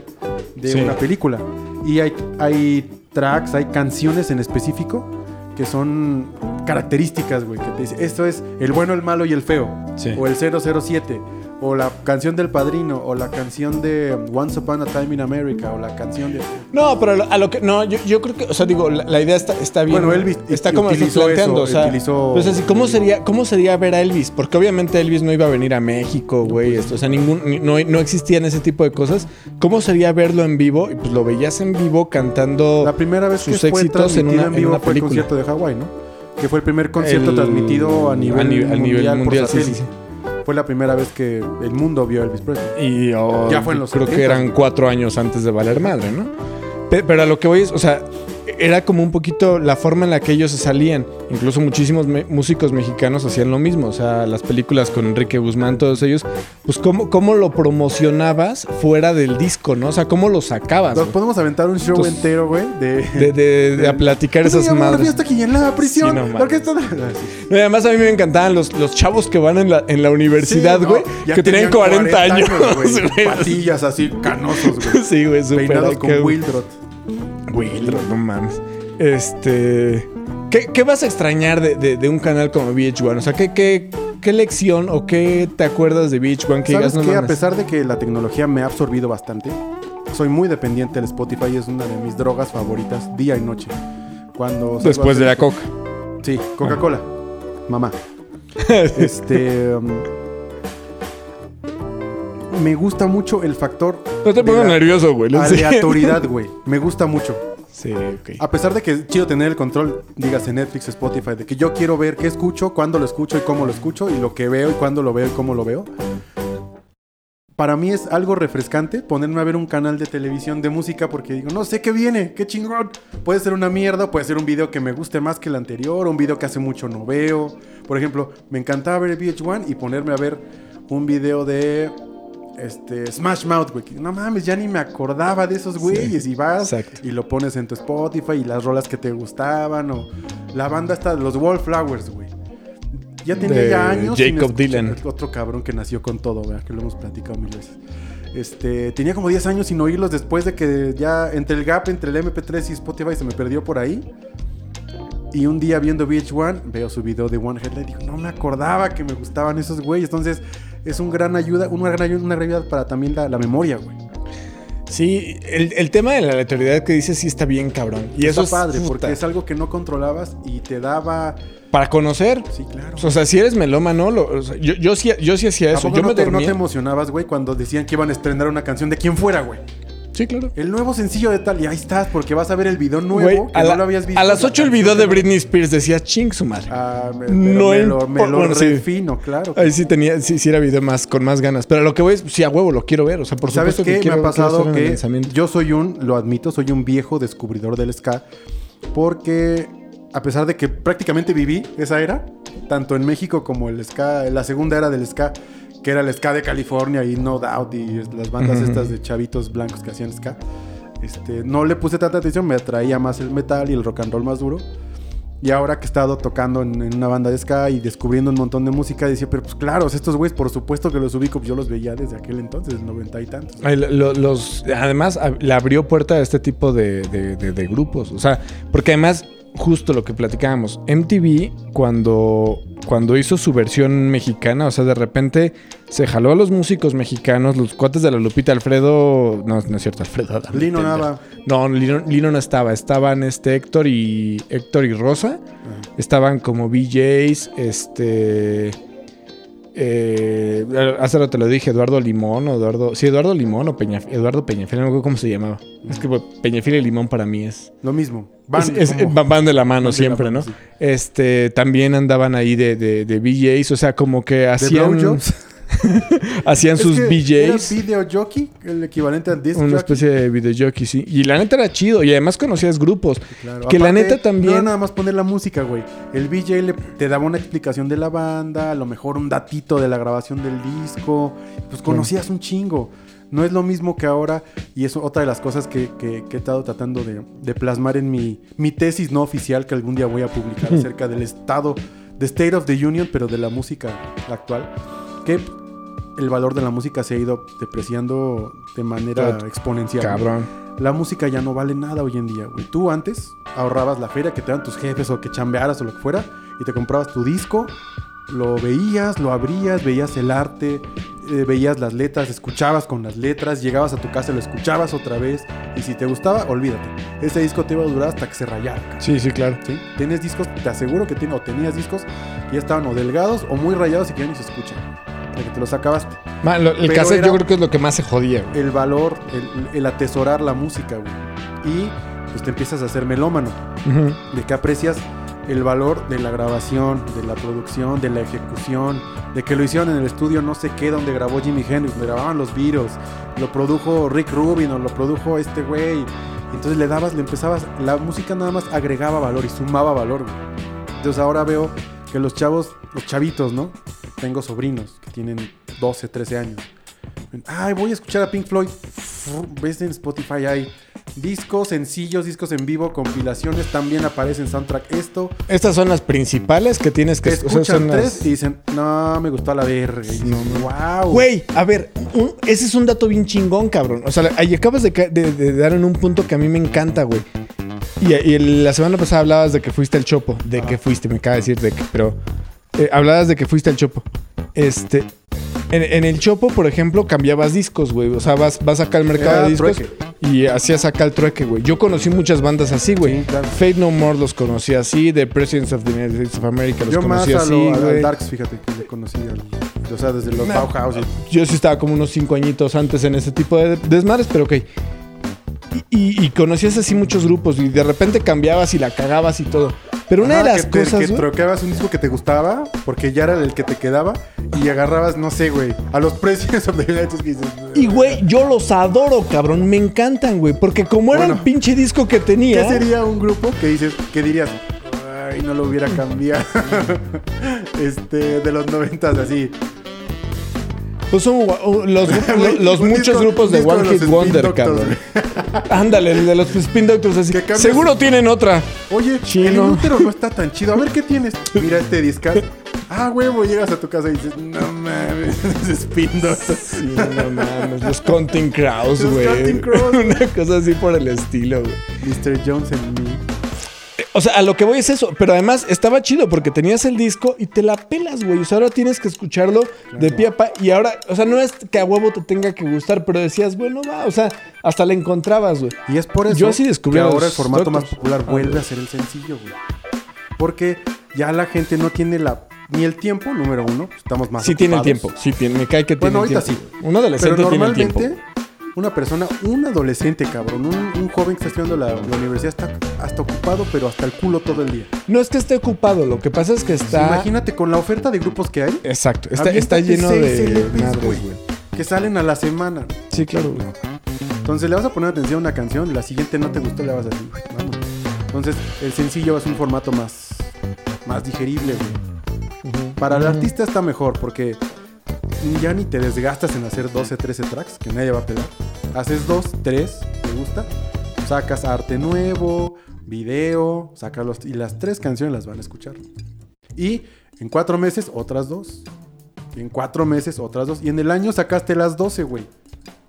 Speaker 1: de
Speaker 2: Sí.
Speaker 1: una película. Y hay, hay tracks, hay canciones en específico que son características, güey, que te dice, esto es el bueno, el malo y el feo.
Speaker 2: Sí.
Speaker 1: O el 007. O la canción del padrino. O la canción de Once Upon a Time in America. O la canción de...
Speaker 2: No, pero a lo, que. No, yo, yo creo que. O sea, digo, la, la idea está, está bien.
Speaker 1: Bueno, Elvis
Speaker 2: Está como
Speaker 1: utilizó
Speaker 2: planteando.
Speaker 1: eso,
Speaker 2: o sea,
Speaker 1: utilizó-
Speaker 2: pues así, ¿cómo sería, ¿cómo sería ver a Elvis? Porque obviamente Elvis no iba a venir a México, güey. Esto, o sea, ningún, ni- no, no existían ese tipo de cosas. ¿Cómo sería verlo en vivo? Y pues lo veías en vivo cantando.
Speaker 1: La primera vez que
Speaker 2: sus
Speaker 1: fue
Speaker 2: éxitos en una-
Speaker 1: en,
Speaker 2: en
Speaker 1: vivo
Speaker 2: una
Speaker 1: fue el
Speaker 2: película.
Speaker 1: concierto de Hawái, ¿no? Que fue el primer concierto
Speaker 2: El-
Speaker 1: transmitido a nivel,
Speaker 2: ni- al nivel
Speaker 1: mundial,
Speaker 2: mundial,
Speaker 1: por
Speaker 2: sí, sí,
Speaker 1: satélite. Fue la primera vez que el mundo vio a Elvis Presley.
Speaker 2: Y oh,
Speaker 1: Ya fue en los
Speaker 2: creo que
Speaker 1: 70s.
Speaker 2: eran cuatro años antes de valer madre, ¿no? Pe- Pero a lo que voy es, o sea, era como un poquito la forma en la que ellos se salían. Incluso muchísimos me- músicos mexicanos hacían lo mismo. O sea, las películas con Enrique Guzmán, todos ellos, pues cómo, cómo lo promocionabas fuera del disco, ¿no? O sea, cómo lo sacabas.
Speaker 1: Nos
Speaker 2: güey?
Speaker 1: podemos aventar un show
Speaker 2: Entonces,
Speaker 1: entero, güey, de...
Speaker 2: De, de- de a platicar
Speaker 1: ¿Cómo se
Speaker 2: esas madres.
Speaker 1: fiesta aquí en la prisión?
Speaker 2: Sí, no
Speaker 1: orquesta
Speaker 2: No, y además a mí me encantaban los, los chavos que van en la, en la universidad,
Speaker 1: Sí, no,
Speaker 2: güey, que tenían 40, años.
Speaker 1: güey.
Speaker 2: güey.
Speaker 1: Patillas así, canosos, güey.
Speaker 2: Sí, güey, súper
Speaker 1: con
Speaker 2: güey.
Speaker 1: Wildrot.
Speaker 2: Wildro, no mames. Este. ¿Qué, qué vas a extrañar de, de- de un canal como VH1? O sea, ¿qué, qué, qué lección o qué te acuerdas de VH1 que digas
Speaker 1: ¿Sabes
Speaker 2: no
Speaker 1: qué? A pesar de que la tecnología me ha absorbido bastante, soy muy dependiente del Spotify. Es una de mis drogas favoritas, día y noche. Cuando
Speaker 2: Después de la coca.
Speaker 1: Sí, Coca-Cola. Mamá. este. um, me gusta mucho el factor
Speaker 2: No te pongas nervioso, güey.
Speaker 1: aleatoriedad, güey. Me gusta mucho.
Speaker 2: Sí, ok.
Speaker 1: A pesar de que es chido tener el control, dígase Netflix, Spotify, de que yo quiero ver qué escucho, cuándo lo escucho y cómo lo escucho, y lo que veo y cuándo lo veo y cómo lo veo. Para mí es algo refrescante ponerme a ver un canal de televisión de música porque digo, no sé qué viene, qué chingón. Puede ser una mierda, puede ser un video que me guste más que el anterior, un video que hace mucho no veo. Por ejemplo, me encantaba ver VH1 y ponerme a ver un video de este Smash Mouth, güey. No mames, ya ni me acordaba de esos güeyes. y vas
Speaker 2: exacto.
Speaker 1: y lo pones en tu Spotify y las rolas que te gustaban. O la banda está, los Wallflowers, güey. Ya tenía
Speaker 2: De
Speaker 1: ya años.
Speaker 2: Jacob Dylan.
Speaker 1: Otro cabrón que nació con todo, ¿verdad? Que lo hemos platicado mil veces. Este, tenía como 10 años sin oírlos después de que ya entre el gap entre el MP3 y Spotify se me perdió por ahí. Y un día viendo VH1, veo su video de One Headlight y digo, no me acordaba que me gustaban esos güeyes. Entonces, es un gran ayuda, una gran ayuda, una gran ayuda para también la, la memoria, güey.
Speaker 2: Sí, el, el tema de la aleatoriedad que dices sí está bien cabrón. Y eso
Speaker 1: Está
Speaker 2: es
Speaker 1: padre, porque es algo que no controlabas y te daba.
Speaker 2: para conocer.
Speaker 1: Sí, claro.
Speaker 2: O sea, si eres melómano, lo- o sea, yo, yo sí, yo sí hacía
Speaker 1: ¿A
Speaker 2: eso.
Speaker 1: poco
Speaker 2: Yo
Speaker 1: no,
Speaker 2: me
Speaker 1: te, no te emocionabas, güey, cuando decían que iban a estrenar una canción de quien fuera, güey?
Speaker 2: Sí, claro.
Speaker 1: El nuevo sencillo de tal, y ahí estás, porque vas a ver el video nuevo
Speaker 2: Güey,
Speaker 1: que
Speaker 2: a,
Speaker 1: no
Speaker 2: la-
Speaker 1: lo habías visto.
Speaker 2: a las
Speaker 1: la
Speaker 2: 8 el video de Britney Spears decía ching su madre.
Speaker 1: Ah, me,
Speaker 2: No
Speaker 1: me lo, me
Speaker 2: impo-
Speaker 1: lo
Speaker 2: bueno, sí.
Speaker 1: refino, claro.
Speaker 2: Ahí sí tenía, sí, sí era video más, con más ganas. Pero lo que voy es, sí, a huevo, lo quiero ver. O sea, por
Speaker 1: ¿Sabes
Speaker 2: supuesto
Speaker 1: qué?
Speaker 2: que quiero
Speaker 1: me ha
Speaker 2: quiero
Speaker 1: pasado
Speaker 2: estar en el
Speaker 1: que
Speaker 2: lanzamiento.
Speaker 1: yo soy un, lo admito, soy un viejo descubridor del ska. Porque a pesar de que prácticamente viví esa era, tanto en México como el ska, la segunda era del ska, que era el ska de California y No Doubt y las bandas
Speaker 2: Ujú.
Speaker 1: estas de chavitos blancos que hacían ska. Este, no le puse tanta atención, me atraía más el metal y el rock and roll más duro. Y ahora que he estado tocando en, en una banda de ska y descubriendo un montón de música, decía, pero pues claro, estos güeyes, por supuesto que los ubico, pues yo los veía desde aquel entonces, noventa y tantos.
Speaker 2: Ay, lo- lo- los, además, le abrió puerta a este tipo de, de- de- de grupos. O sea, porque además, justo lo que platicábamos, MTV, cuando, cuando hizo su versión mexicana, o sea, de repente se jaló a los músicos mexicanos, los cuates de la Lupita, Alfredo. No, no es cierto, Alfredo. Adame,
Speaker 1: Lino. Nava.
Speaker 2: No, Lino, Lino no estaba. Estaban este Héctor y Héctor y Rosa. Estaban como BJs, este. Eh, hace rato te lo dije, Eduardo Limón o Eduardo. Sí, Eduardo Limón o Peña, Eduardo Peñafiel, no me acuerdo cómo se llamaba. Es que pues, Peñafiel y Limón para mí es.
Speaker 1: Lo mismo. Van,
Speaker 2: es- es-
Speaker 1: como-
Speaker 2: van- de la mano
Speaker 1: Van de la
Speaker 2: siempre,
Speaker 1: mano,
Speaker 2: ¿no?
Speaker 1: sí.
Speaker 2: Este, también andaban ahí de, de, de BJs, o sea, como que
Speaker 1: ¿De
Speaker 2: hacían? hacían
Speaker 1: Es
Speaker 2: sus
Speaker 1: que
Speaker 2: BJs.
Speaker 1: Era video jockey, el equivalente a disc
Speaker 2: Una
Speaker 1: jockey.
Speaker 2: especie de videojockey, sí. Y la neta era chido. Y además conocías grupos.
Speaker 1: Claro.
Speaker 2: Que la neta también.
Speaker 1: No era nada más poner la música, güey. El VJ le- te daba una explicación de la banda, a lo mejor un datito de la grabación del disco. Pues conocías un chingo. No es lo mismo que ahora, y es otra de las cosas que, que- que he estado tratando de, de plasmar en mi, mi tesis no oficial que algún día voy a publicar acerca del estado, de State of the Union, pero de la música actual, que el valor de la música se ha ido depreciando de manera
Speaker 2: Tot-
Speaker 1: exponencial.
Speaker 2: Cabrón.
Speaker 1: La música ya no vale nada hoy en día, güey. Tú antes ahorrabas la feria que te dan tus jefes o que chambearas o lo que fuera y te comprabas tu disco, lo veías, lo abrías, veías el arte, eh, veías las letras, escuchabas con las letras, llegabas a tu casa, lo escuchabas otra vez y si te gustaba, olvídate. Ese disco te iba a durar hasta que se rayara. cabrón,
Speaker 2: Sí, sí, claro.
Speaker 1: ¿sí? Tienes discos, te aseguro que tienes, o tenías discos que ya estaban o delgados o muy rayados y que ya ni se escuchan. De que te los acabaste.
Speaker 2: Lo- el
Speaker 1: Pero
Speaker 2: cassette yo creo que es lo que más se jodía, güey.
Speaker 1: el valor, el, el atesorar la música, güey. Y pues te empiezas a hacer melómano, de que aprecias el valor de la grabación, de la producción, de la ejecución, de que lo hicieron en el estudio no sé qué, donde grabó Jimi Hendrix, donde grababan los Beatles, lo produjo Rick Rubin o lo produjo este güey. Entonces le dabas, le empezabas, la música nada más agregaba valor y sumaba valor, güey. Entonces ahora veo que los chavos, los chavitos, ¿no? Tengo sobrinos que tienen 12, 13 años. Ay, voy a escuchar a Pink Floyd. Ves en Spotify hay discos, sencillos, discos en vivo, compilaciones. También aparece en soundtrack esto.
Speaker 2: Estas son las principales que tienes que sea,
Speaker 1: Escuchan
Speaker 2: son las-
Speaker 1: tres y dicen, no, me gustó la verga. Dices, wow.
Speaker 2: Güey, a ver, un- ese es un dato bien chingón, cabrón. O sea, ahí acabas de, de- de dar en un punto que a mí me encanta, güey. Y, y el- la semana pasada hablabas de que fuiste al Chopo. De que fuiste, me acaba de decir de que, pero... eh, hablabas de que fuiste al Chopo. Este... En, en el Chopo, por ejemplo, cambiabas discos, güey. O sea, vas, vas acá al mercado
Speaker 1: Era
Speaker 2: de discos
Speaker 1: trueque.
Speaker 2: y hacías acá el trueque, güey. Yo conocí muchas bandas así, güey.
Speaker 1: Sí, claro.
Speaker 2: Fate No More los conocí así. The Presidents of the United States of America los
Speaker 1: Yo más
Speaker 2: conocí
Speaker 1: a
Speaker 2: así,
Speaker 1: al-
Speaker 2: güey.
Speaker 1: Darks, fíjate, que le conocí. al- o sea, desde los. Bauhaus.
Speaker 2: Yo sí estaba como unos cinco añitos antes en ese tipo de desmadres, pero ok. Y, conocías así muchos grupos y de repente cambiabas y la cagabas y todo. Pero una
Speaker 1: Ajá,
Speaker 2: de las
Speaker 1: que te-
Speaker 2: cosas,
Speaker 1: que troqueabas un disco que te gustaba porque ya era el que te quedaba y agarrabas, no sé, güey, a los Presidents of the United States que dices,
Speaker 2: Y güey, yo los adoro, cabrón. Me encantan, güey. Porque como era el pinche disco que
Speaker 1: ¿Qué
Speaker 2: tenía.
Speaker 1: sería un grupo que dices, que dirías, ay, no lo hubiera cambiado? este, de los noventas así.
Speaker 2: Pues son los, los
Speaker 1: un
Speaker 2: muchos
Speaker 1: disco-
Speaker 2: grupos de
Speaker 1: disco
Speaker 2: One Hit
Speaker 1: los
Speaker 2: Wonder, cabrón. Ándale, el de los Spin Doctors así. Seguro tienen otra.
Speaker 1: Oye,
Speaker 2: Chino.
Speaker 1: el inútero no está tan chido. A ver qué tienes. Mira este discazo. Ah, huevo, llegas a tu casa y dices, no mames, es Spin Doctors.
Speaker 2: Sí, no mames, los Counting Crows,
Speaker 1: Los
Speaker 2: güey. Una cosa así por el estilo, güey.
Speaker 1: Mr. Jones me.
Speaker 2: O sea, a lo que voy es eso. Pero además estaba chido porque tenías el disco y te la pelas, güey. O sea, ahora tienes que escucharlo de pie a pa. Y ahora, o sea, no es que a huevo te tenga que gustar, pero decías, bueno, va. O sea, hasta la encontrabas, güey.
Speaker 1: Y es por eso
Speaker 2: Yo así descubrí
Speaker 1: que ahora el formato más popular
Speaker 2: Ah,
Speaker 1: vuelve a ser el sencillo, güey. Porque ya la gente no tiene la ni el tiempo, número uno. Estamos más
Speaker 2: Sí tiene el tiempo. Sí tiene, me cae que tiene
Speaker 1: Bueno, ahorita
Speaker 2: tiempo.
Speaker 1: sí.
Speaker 2: Un adolescente
Speaker 1: Pero
Speaker 2: tiene el
Speaker 1: normalmente,
Speaker 2: tiempo.
Speaker 1: Una persona, un adolescente, cabrón, un, un joven que está estudiando la, la universidad está hasta ocupado, pero hasta el culo todo el día.
Speaker 2: No es que esté ocupado, lo que pasa es que está...
Speaker 1: Imagínate con la oferta de grupos que hay.
Speaker 2: Exacto, está, lleno de
Speaker 1: LPs,
Speaker 2: madres,
Speaker 1: güey,
Speaker 2: güey.
Speaker 1: Que salen a la semana.
Speaker 2: Sí, claro, güey.
Speaker 1: Entonces le vas a poner atención a una canción, la siguiente no te gustó, le vas a decir, vamos. Entonces el sencillo es un formato más, más digerible, güey. Para el artista está mejor porque ya ni te desgastas en hacer 12, 13 tracks que nadie va a pelar. Haces dos, tres, te gusta, sacas arte nuevo, video, sacas los y las tres canciones las van a escuchar. Y en cuatro meses otras dos. Y en cuatro meses otras dos. Y en el año sacaste las 12, güey.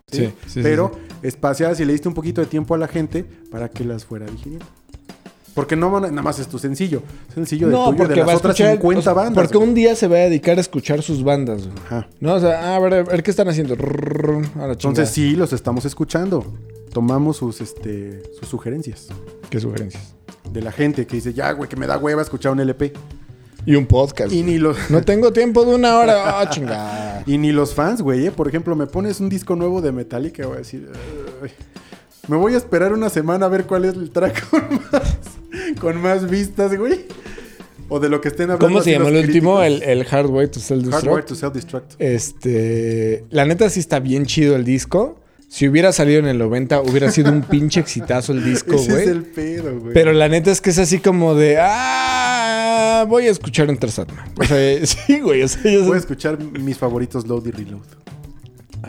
Speaker 2: Sí, sí, sí,
Speaker 1: Pero espaciadas y le diste un poquito de tiempo a la gente para que las fuera digiriendo. Porque no van a- nada más es tu sencillo. Sencillo de
Speaker 2: No,
Speaker 1: tuyo y de
Speaker 2: porque
Speaker 1: las
Speaker 2: va
Speaker 1: otras
Speaker 2: escuchar...
Speaker 1: 50
Speaker 2: o sea,
Speaker 1: bandas.
Speaker 2: Porque
Speaker 1: güey.
Speaker 2: un día se va a dedicar a escuchar sus bandas, güey.
Speaker 1: Ajá.
Speaker 2: No, o sea, a ver, a ver qué están haciendo. Rrrr, a la
Speaker 1: Entonces sí, los estamos escuchando. Tomamos sus, este, sus sugerencias
Speaker 2: ¿Qué sugerencias?
Speaker 1: de la gente que dice, ya, güey, que me da hueva escuchar un LP.
Speaker 2: Y un podcast.
Speaker 1: Y ni los,
Speaker 2: No tengo tiempo de una hora. Ah, chingada.
Speaker 1: y ni los fans, güey. ¿eh? Por ejemplo, me pones un disco nuevo de Metallica voy a decir, "Ay, me voy a esperar una semana a ver cuál es el track con más, vistas, güey. O de lo que estén hablando.
Speaker 2: ¿Cómo se llama el último? El, el Hard Way to Self Destruct.
Speaker 1: to Self-Destruct.
Speaker 2: Este. La neta sí está bien chido el disco. Si hubiera salido en el 90, hubiera sido un pinche exitazo el disco,
Speaker 1: Ese
Speaker 2: güey.
Speaker 1: es el pedo, güey.
Speaker 2: Pero la neta es que es así como de. ¡Ah! Voy a escuchar un Satman. O sea, sí, güey. O sea,
Speaker 1: Voy a escuchar mis favoritos Load y Reload.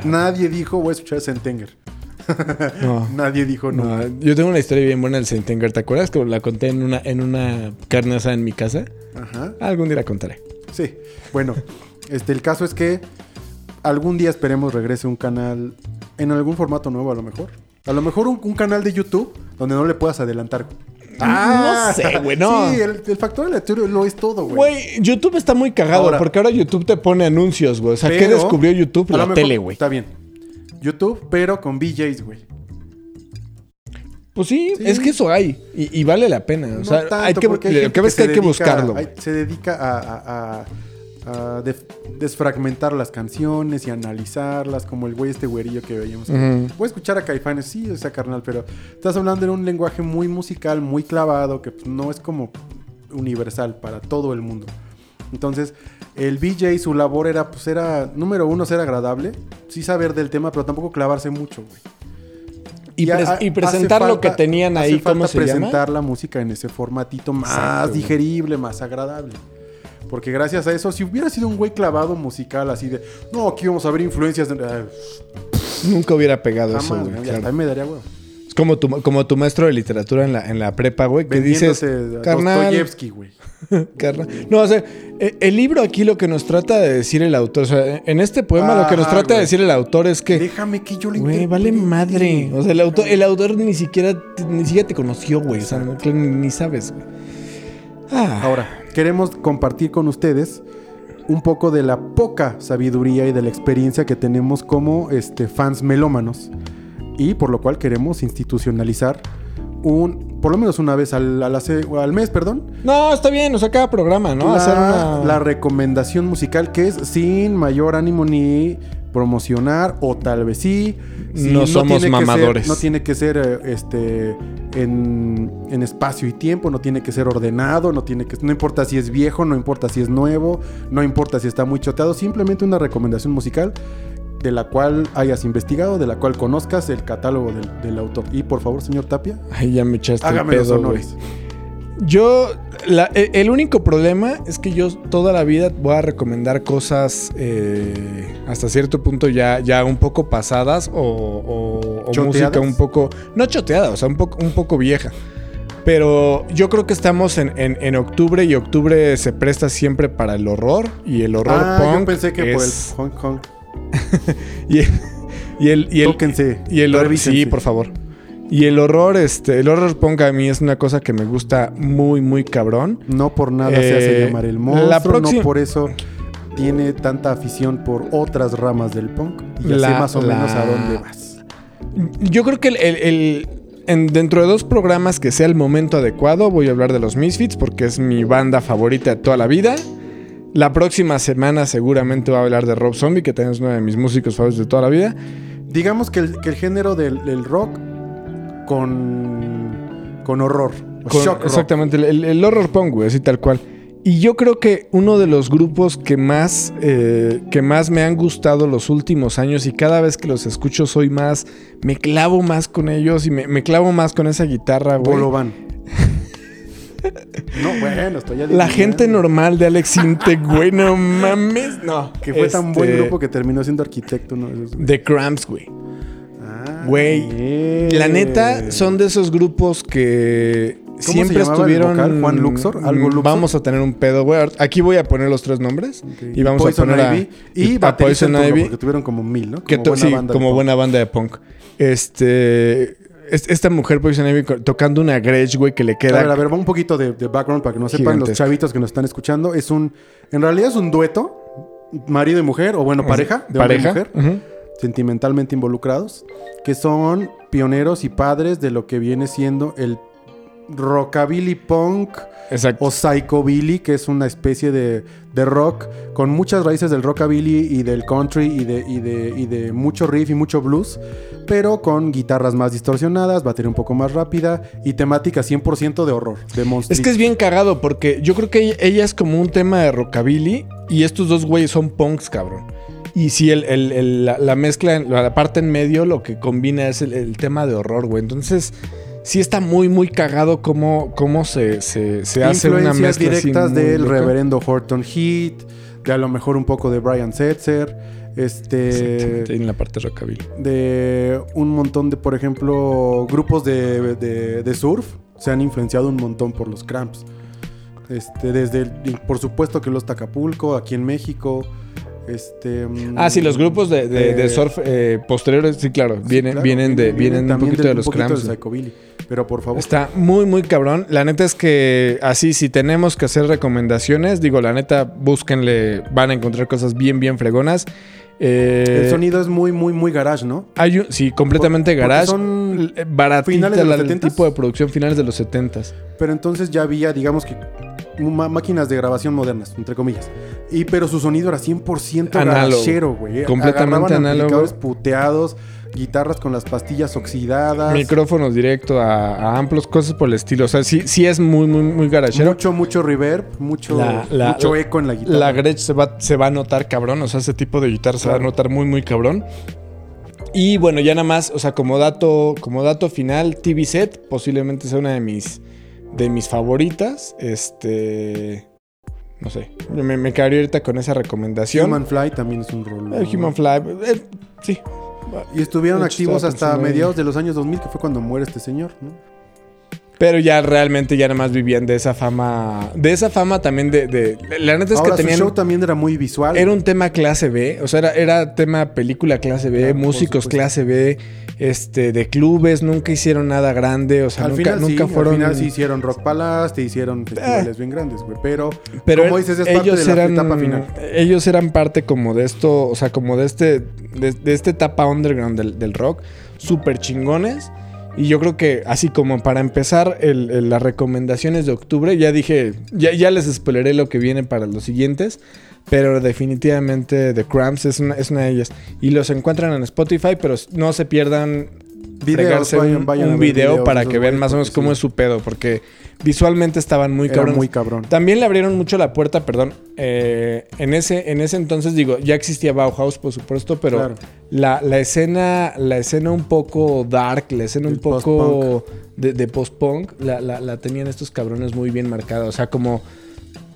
Speaker 1: Nadie dijo voy a escuchar Sentenger.
Speaker 2: No.
Speaker 1: Nadie dijo no.
Speaker 2: No, yo tengo una historia bien buena del Sentenger. ¿Te acuerdas que la conté en una, en una carne asada en mi casa?
Speaker 1: Ajá.
Speaker 2: Algún día la contaré.
Speaker 1: Sí. Bueno, este, el caso es que algún día esperemos regrese un canal en algún formato nuevo a lo mejor. A lo mejor un, un canal de YouTube donde no le puedas adelantar.
Speaker 2: no sé, güey, no.
Speaker 1: Sí, el, el factor aleatorio lo es todo, güey.
Speaker 2: Güey, YouTube está muy cagado
Speaker 1: Ahora-
Speaker 2: porque ahora YouTube te pone anuncios, güey. O sea, ¿qué descubrió YouTube? La
Speaker 1: mejor-
Speaker 2: tele, güey.
Speaker 1: Está bien. YouTube, pero con BJs, güey.
Speaker 2: Pues sí,
Speaker 1: Sí.
Speaker 2: es que eso hay. Y, y vale la pena. O sea,
Speaker 1: tanto,
Speaker 2: hay que,
Speaker 1: hay
Speaker 2: que ves buscarlo.
Speaker 1: hay- se dedica a, a- a- a def- desfragmentar las canciones y analizarlas, como el güey este güerillo que veíamos.
Speaker 2: Ujú.
Speaker 1: Voy a escuchar a Caifanes, sí, o sea, carnal, pero estás hablando de un lenguaje muy musical, muy clavado, que pues, no es como universal para todo el mundo. Entonces, el BJ, su labor era, pues era, número uno, ser agradable, sí saber del tema, pero tampoco clavarse mucho, güey.
Speaker 2: Y,
Speaker 1: a-
Speaker 2: presentar
Speaker 1: hace
Speaker 2: lo que tenían
Speaker 1: hace
Speaker 2: ahí, ¿cómo
Speaker 1: falta
Speaker 2: se
Speaker 1: presentar
Speaker 2: llama?
Speaker 1: la música en ese formatito más
Speaker 2: Exacto, güey.
Speaker 1: digerible, más agradable. Porque gracias a eso, si hubiera sido un güey clavado musical así de, no, aquí vamos a ver influencias, de...
Speaker 2: Nunca hubiera pegado
Speaker 1: jamás,
Speaker 2: eso, güey. claro.
Speaker 1: a mí me daría huevo.
Speaker 2: Es como tu, como tu maestro de literatura en la, en la prepa, güey, que dices, carnal,
Speaker 1: güey.
Speaker 2: carnal. No, o sea, e- el libro aquí lo que nos trata de decir el autor, o sea, en este poema lo que nos
Speaker 1: Ajá,
Speaker 2: trata de decir el autor es que,
Speaker 1: Déjame que yo le
Speaker 2: güey, vale madre. O sea, el autor, el autor ni siquiera, ni siquiera te conoció, güey. O sea, no- ni, ni sabes, güey. Ah,
Speaker 1: Ahora, queremos compartir con ustedes un poco de la poca sabiduría y de la experiencia que tenemos como este, fans melómanos. Y por lo cual queremos institucionalizar un, por lo menos una vez al, a la se- al mes, perdón,
Speaker 2: No, está bien, o sea, cada programa, ¿no?
Speaker 1: la,
Speaker 2: Hacer una...
Speaker 1: la recomendación musical que es sin mayor ánimo ni promocionar o tal vez sí. si
Speaker 2: No somos
Speaker 1: tiene que
Speaker 2: mamadores.
Speaker 1: ser- no tiene que ser eh, este en, en espacio y tiempo, no tiene que ser ordenado, no tiene que no importa si es viejo, no importa si es nuevo, no importa si está muy choteado, simplemente una recomendación musical de la cual hayas investigado, de la cual conozcas el catálogo del, del autor. Y por favor, señor Tapia,
Speaker 2: ya me echaste
Speaker 1: hágame
Speaker 2: el
Speaker 1: los
Speaker 2: pedo,
Speaker 1: honores.
Speaker 2: Yo, la- e- el único problema es que yo toda la vida voy a recomendar cosas eh, hasta cierto punto ya, ya un poco pasadas o, o- o
Speaker 1: ¿Choteadas?
Speaker 2: música un poco, no choteada, o sea, un poco, un poco vieja. Pero yo creo que estamos en, en- en octubre y octubre se presta siempre para el horror y el horror
Speaker 1: Ah,
Speaker 2: punk
Speaker 1: yo pensé que
Speaker 2: es-
Speaker 1: por el Hong Kong.
Speaker 2: y, y el y el,
Speaker 1: Tóquense,
Speaker 2: y el horror, sí, por favor. Y el horror, este, el horror punk a mí es una cosa que me gusta muy, muy cabrón.
Speaker 1: No por nada se hace
Speaker 2: Eh,
Speaker 1: llamar el
Speaker 2: la
Speaker 1: monstruo,
Speaker 2: próxima-
Speaker 1: no por eso tiene tanta afición por otras ramas del punk. Y ya sé
Speaker 2: La-
Speaker 1: más o
Speaker 2: la-
Speaker 1: menos a dónde vas.
Speaker 2: Yo creo que el, el- el- en- dentro de dos programas que sea el momento adecuado, voy a hablar de los Misfits porque es mi banda favorita de toda la vida. La próxima semana seguramente voy a hablar de Rob Zombie, que también es uno de mis músicos favoritos de toda la vida.
Speaker 1: Digamos que el, que el género del, del rock con, con horror.
Speaker 2: Con-
Speaker 1: shock
Speaker 2: exactamente, el, el- el horror punk, güey, así tal cual. Y yo creo que uno de los grupos que más, eh, que más me han gustado los últimos años y cada vez que los escucho soy más, me clavo más con ellos y me, me clavo más con esa guitarra, güey.
Speaker 1: Bolovan. no, bueno, estoy
Speaker 2: La gente normal de Alex Intec, güey, no mames, no.
Speaker 1: Que fue tan buen
Speaker 2: Este,
Speaker 1: grupo que terminó siendo arquitecto. ¿no?
Speaker 2: The Cramps, güey.
Speaker 1: Ah,
Speaker 2: Güey. La neta, son de esos grupos que siempre
Speaker 1: llamaba el
Speaker 2: estuvieron.
Speaker 1: vocal? ¿Juan Luxor? ¿Algo
Speaker 2: Mm,
Speaker 1: Luxor?
Speaker 2: Vamos a tener un pedo, güey. Aquí voy a poner los tres nombres. Y vamos
Speaker 1: Poison
Speaker 2: a poner
Speaker 1: Ivy
Speaker 2: a,
Speaker 1: y
Speaker 2: a Poison Ivy.
Speaker 1: porque tuvieron como mil, ¿no?
Speaker 2: Que
Speaker 1: Como buena
Speaker 2: sí,
Speaker 1: banda de
Speaker 2: como buena banda de punk. Este. Es- Esta mujer Poison Ivy tocando una Gretsch, güey, que le
Speaker 1: A
Speaker 2: queda.
Speaker 1: ver, a ver, va un poquito de, de background para que no sepan los chavitos que nos están escuchando. Es un, en realidad es un dueto, marido y mujer, o bueno, pareja, de hombre y
Speaker 2: pareja.
Speaker 1: mujer, sentimentalmente involucrados, que son pioneros y padres de lo que viene siendo el rockabilly punk
Speaker 2: Exacto.
Speaker 1: o psychobilly, que es una especie de, de rock con muchas raíces del rockabilly y del country y de, y, de, y de mucho riff y mucho blues, pero con guitarras más distorsionadas, batería un poco más rápida y temática 100% de horror, de monstruos.
Speaker 2: Es que es bien cagado porque yo creo que ella, es como un tema de rockabilly y estos dos güeyes son punks, cabrón. Y si el, el- el- la, la mezcla, la parte en medio, lo que combina es el tema de horror, güey. Entonces, sí está muy, muy cagado cómo, cómo se, se, se hace una mezcla
Speaker 1: directas del
Speaker 2: loca.
Speaker 1: reverendo Horton Heat, que a lo mejor un poco de Brian Setzer, este,
Speaker 2: en la parte rockabilly.
Speaker 1: de un montón de, por ejemplo, grupos de, de- de surf se han influenciado un montón por los Cramps. Este, desde, el- por supuesto que los Tacapulco, aquí en México. Este,
Speaker 2: Ah, sí, los grupos de, de- de
Speaker 1: eh,
Speaker 2: surf eh, posteriores, sí, claro,
Speaker 1: sí,
Speaker 2: vienen,
Speaker 1: claro,
Speaker 2: vienen, de, vienen un
Speaker 1: también
Speaker 2: poquito de los
Speaker 1: un poquito
Speaker 2: cramps.
Speaker 1: Psychobilly. Pero por favor,
Speaker 2: Está muy, muy cabrón. La neta es que así, si tenemos que hacer recomendaciones, digo, la neta, búsquenle, van a encontrar cosas bien, bien fregonas. Eh,
Speaker 1: el sonido es muy, muy, muy garage, ¿no?
Speaker 2: hay un- sí, completamente
Speaker 1: Por-
Speaker 2: garage.
Speaker 1: son
Speaker 2: eh, baratita
Speaker 1: de
Speaker 2: la- el
Speaker 1: 70s.
Speaker 2: tipo de producción finales de los 70s.
Speaker 1: Pero entonces ya había, digamos que, máquinas de grabación modernas, entre comillas. Y pero su sonido era 100%
Speaker 2: Análogo.
Speaker 1: güey.
Speaker 2: Completamente
Speaker 1: Agarraban
Speaker 2: análogo.
Speaker 1: puteados, guitarras con las pastillas oxidadas.
Speaker 2: Micrófonos directo a, a amplos, cosas por el estilo. O sea, sí, sí es muy, muy, muy garachero.
Speaker 1: Mucho, mucho reverb, mucho,
Speaker 2: La- la-
Speaker 1: mucho eco en la guitarra.
Speaker 2: La Gretsch se va, se va a notar cabrón, o sea, ese tipo de guitarra se va a notar muy, muy cabrón. Y bueno, ya nada más, o sea, como dato, como dato final, TV Set posiblemente sea una de mis, de mis favoritas. Este, no sé, me, me quedaría ahorita con esa recomendación.
Speaker 1: Human Fly también es un rol.
Speaker 2: Eh, Human Fly, eh, sí.
Speaker 1: Y estuvieron activos hasta mediados de los años 2000, que fue cuando muere este señor, ¿no?
Speaker 2: Pero ya realmente ya nada más vivían de esa fama, de esa fama también de, de la neta es
Speaker 1: Ahora,
Speaker 2: que
Speaker 1: su
Speaker 2: tenían
Speaker 1: show también era muy visual.
Speaker 2: Era un tema clase B, o sea, era, era tema película clase B,
Speaker 1: Claro,
Speaker 2: músicos clase B, este, de clubes, nunca hicieron nada grande, o sea,
Speaker 1: al
Speaker 2: nunca,
Speaker 1: final
Speaker 2: nunca
Speaker 1: sí,
Speaker 2: fueron.
Speaker 1: al final sí hicieron Rock Palace, te hicieron festivales bien grandes, güey. Pero,
Speaker 2: pero
Speaker 1: como dices, es parte
Speaker 2: ellos
Speaker 1: de la
Speaker 2: eran,
Speaker 1: etapa final.
Speaker 2: ellos eran parte como de esto, o sea, como de este, de, de esta etapa underground del, del rock, súper chingones. Y yo creo que así como para empezar el- el- las recomendaciones de octubre, ya dije, ya, ya les spoileré lo que viene para los siguientes, pero definitivamente The Cramps es una, es una de ellas. Y los encuentran en Spotify, pero no se pierdan
Speaker 1: Videos, vayan-
Speaker 2: un, video para que vean más o menos cómo
Speaker 1: sí.
Speaker 2: es su pedo, porque visualmente estaban muy cabrones.
Speaker 1: muy cabrón.
Speaker 2: También le abrieron mucho la puerta, perdón. eh, en, ese, en ese entonces, digo, ya existía Bauhaus, por supuesto, pero
Speaker 1: Claro.
Speaker 2: la, la escena, la escena un poco dark, la escena un poco de, de post-punk, la, la- la tenían estos cabrones muy bien marcada. O sea, como,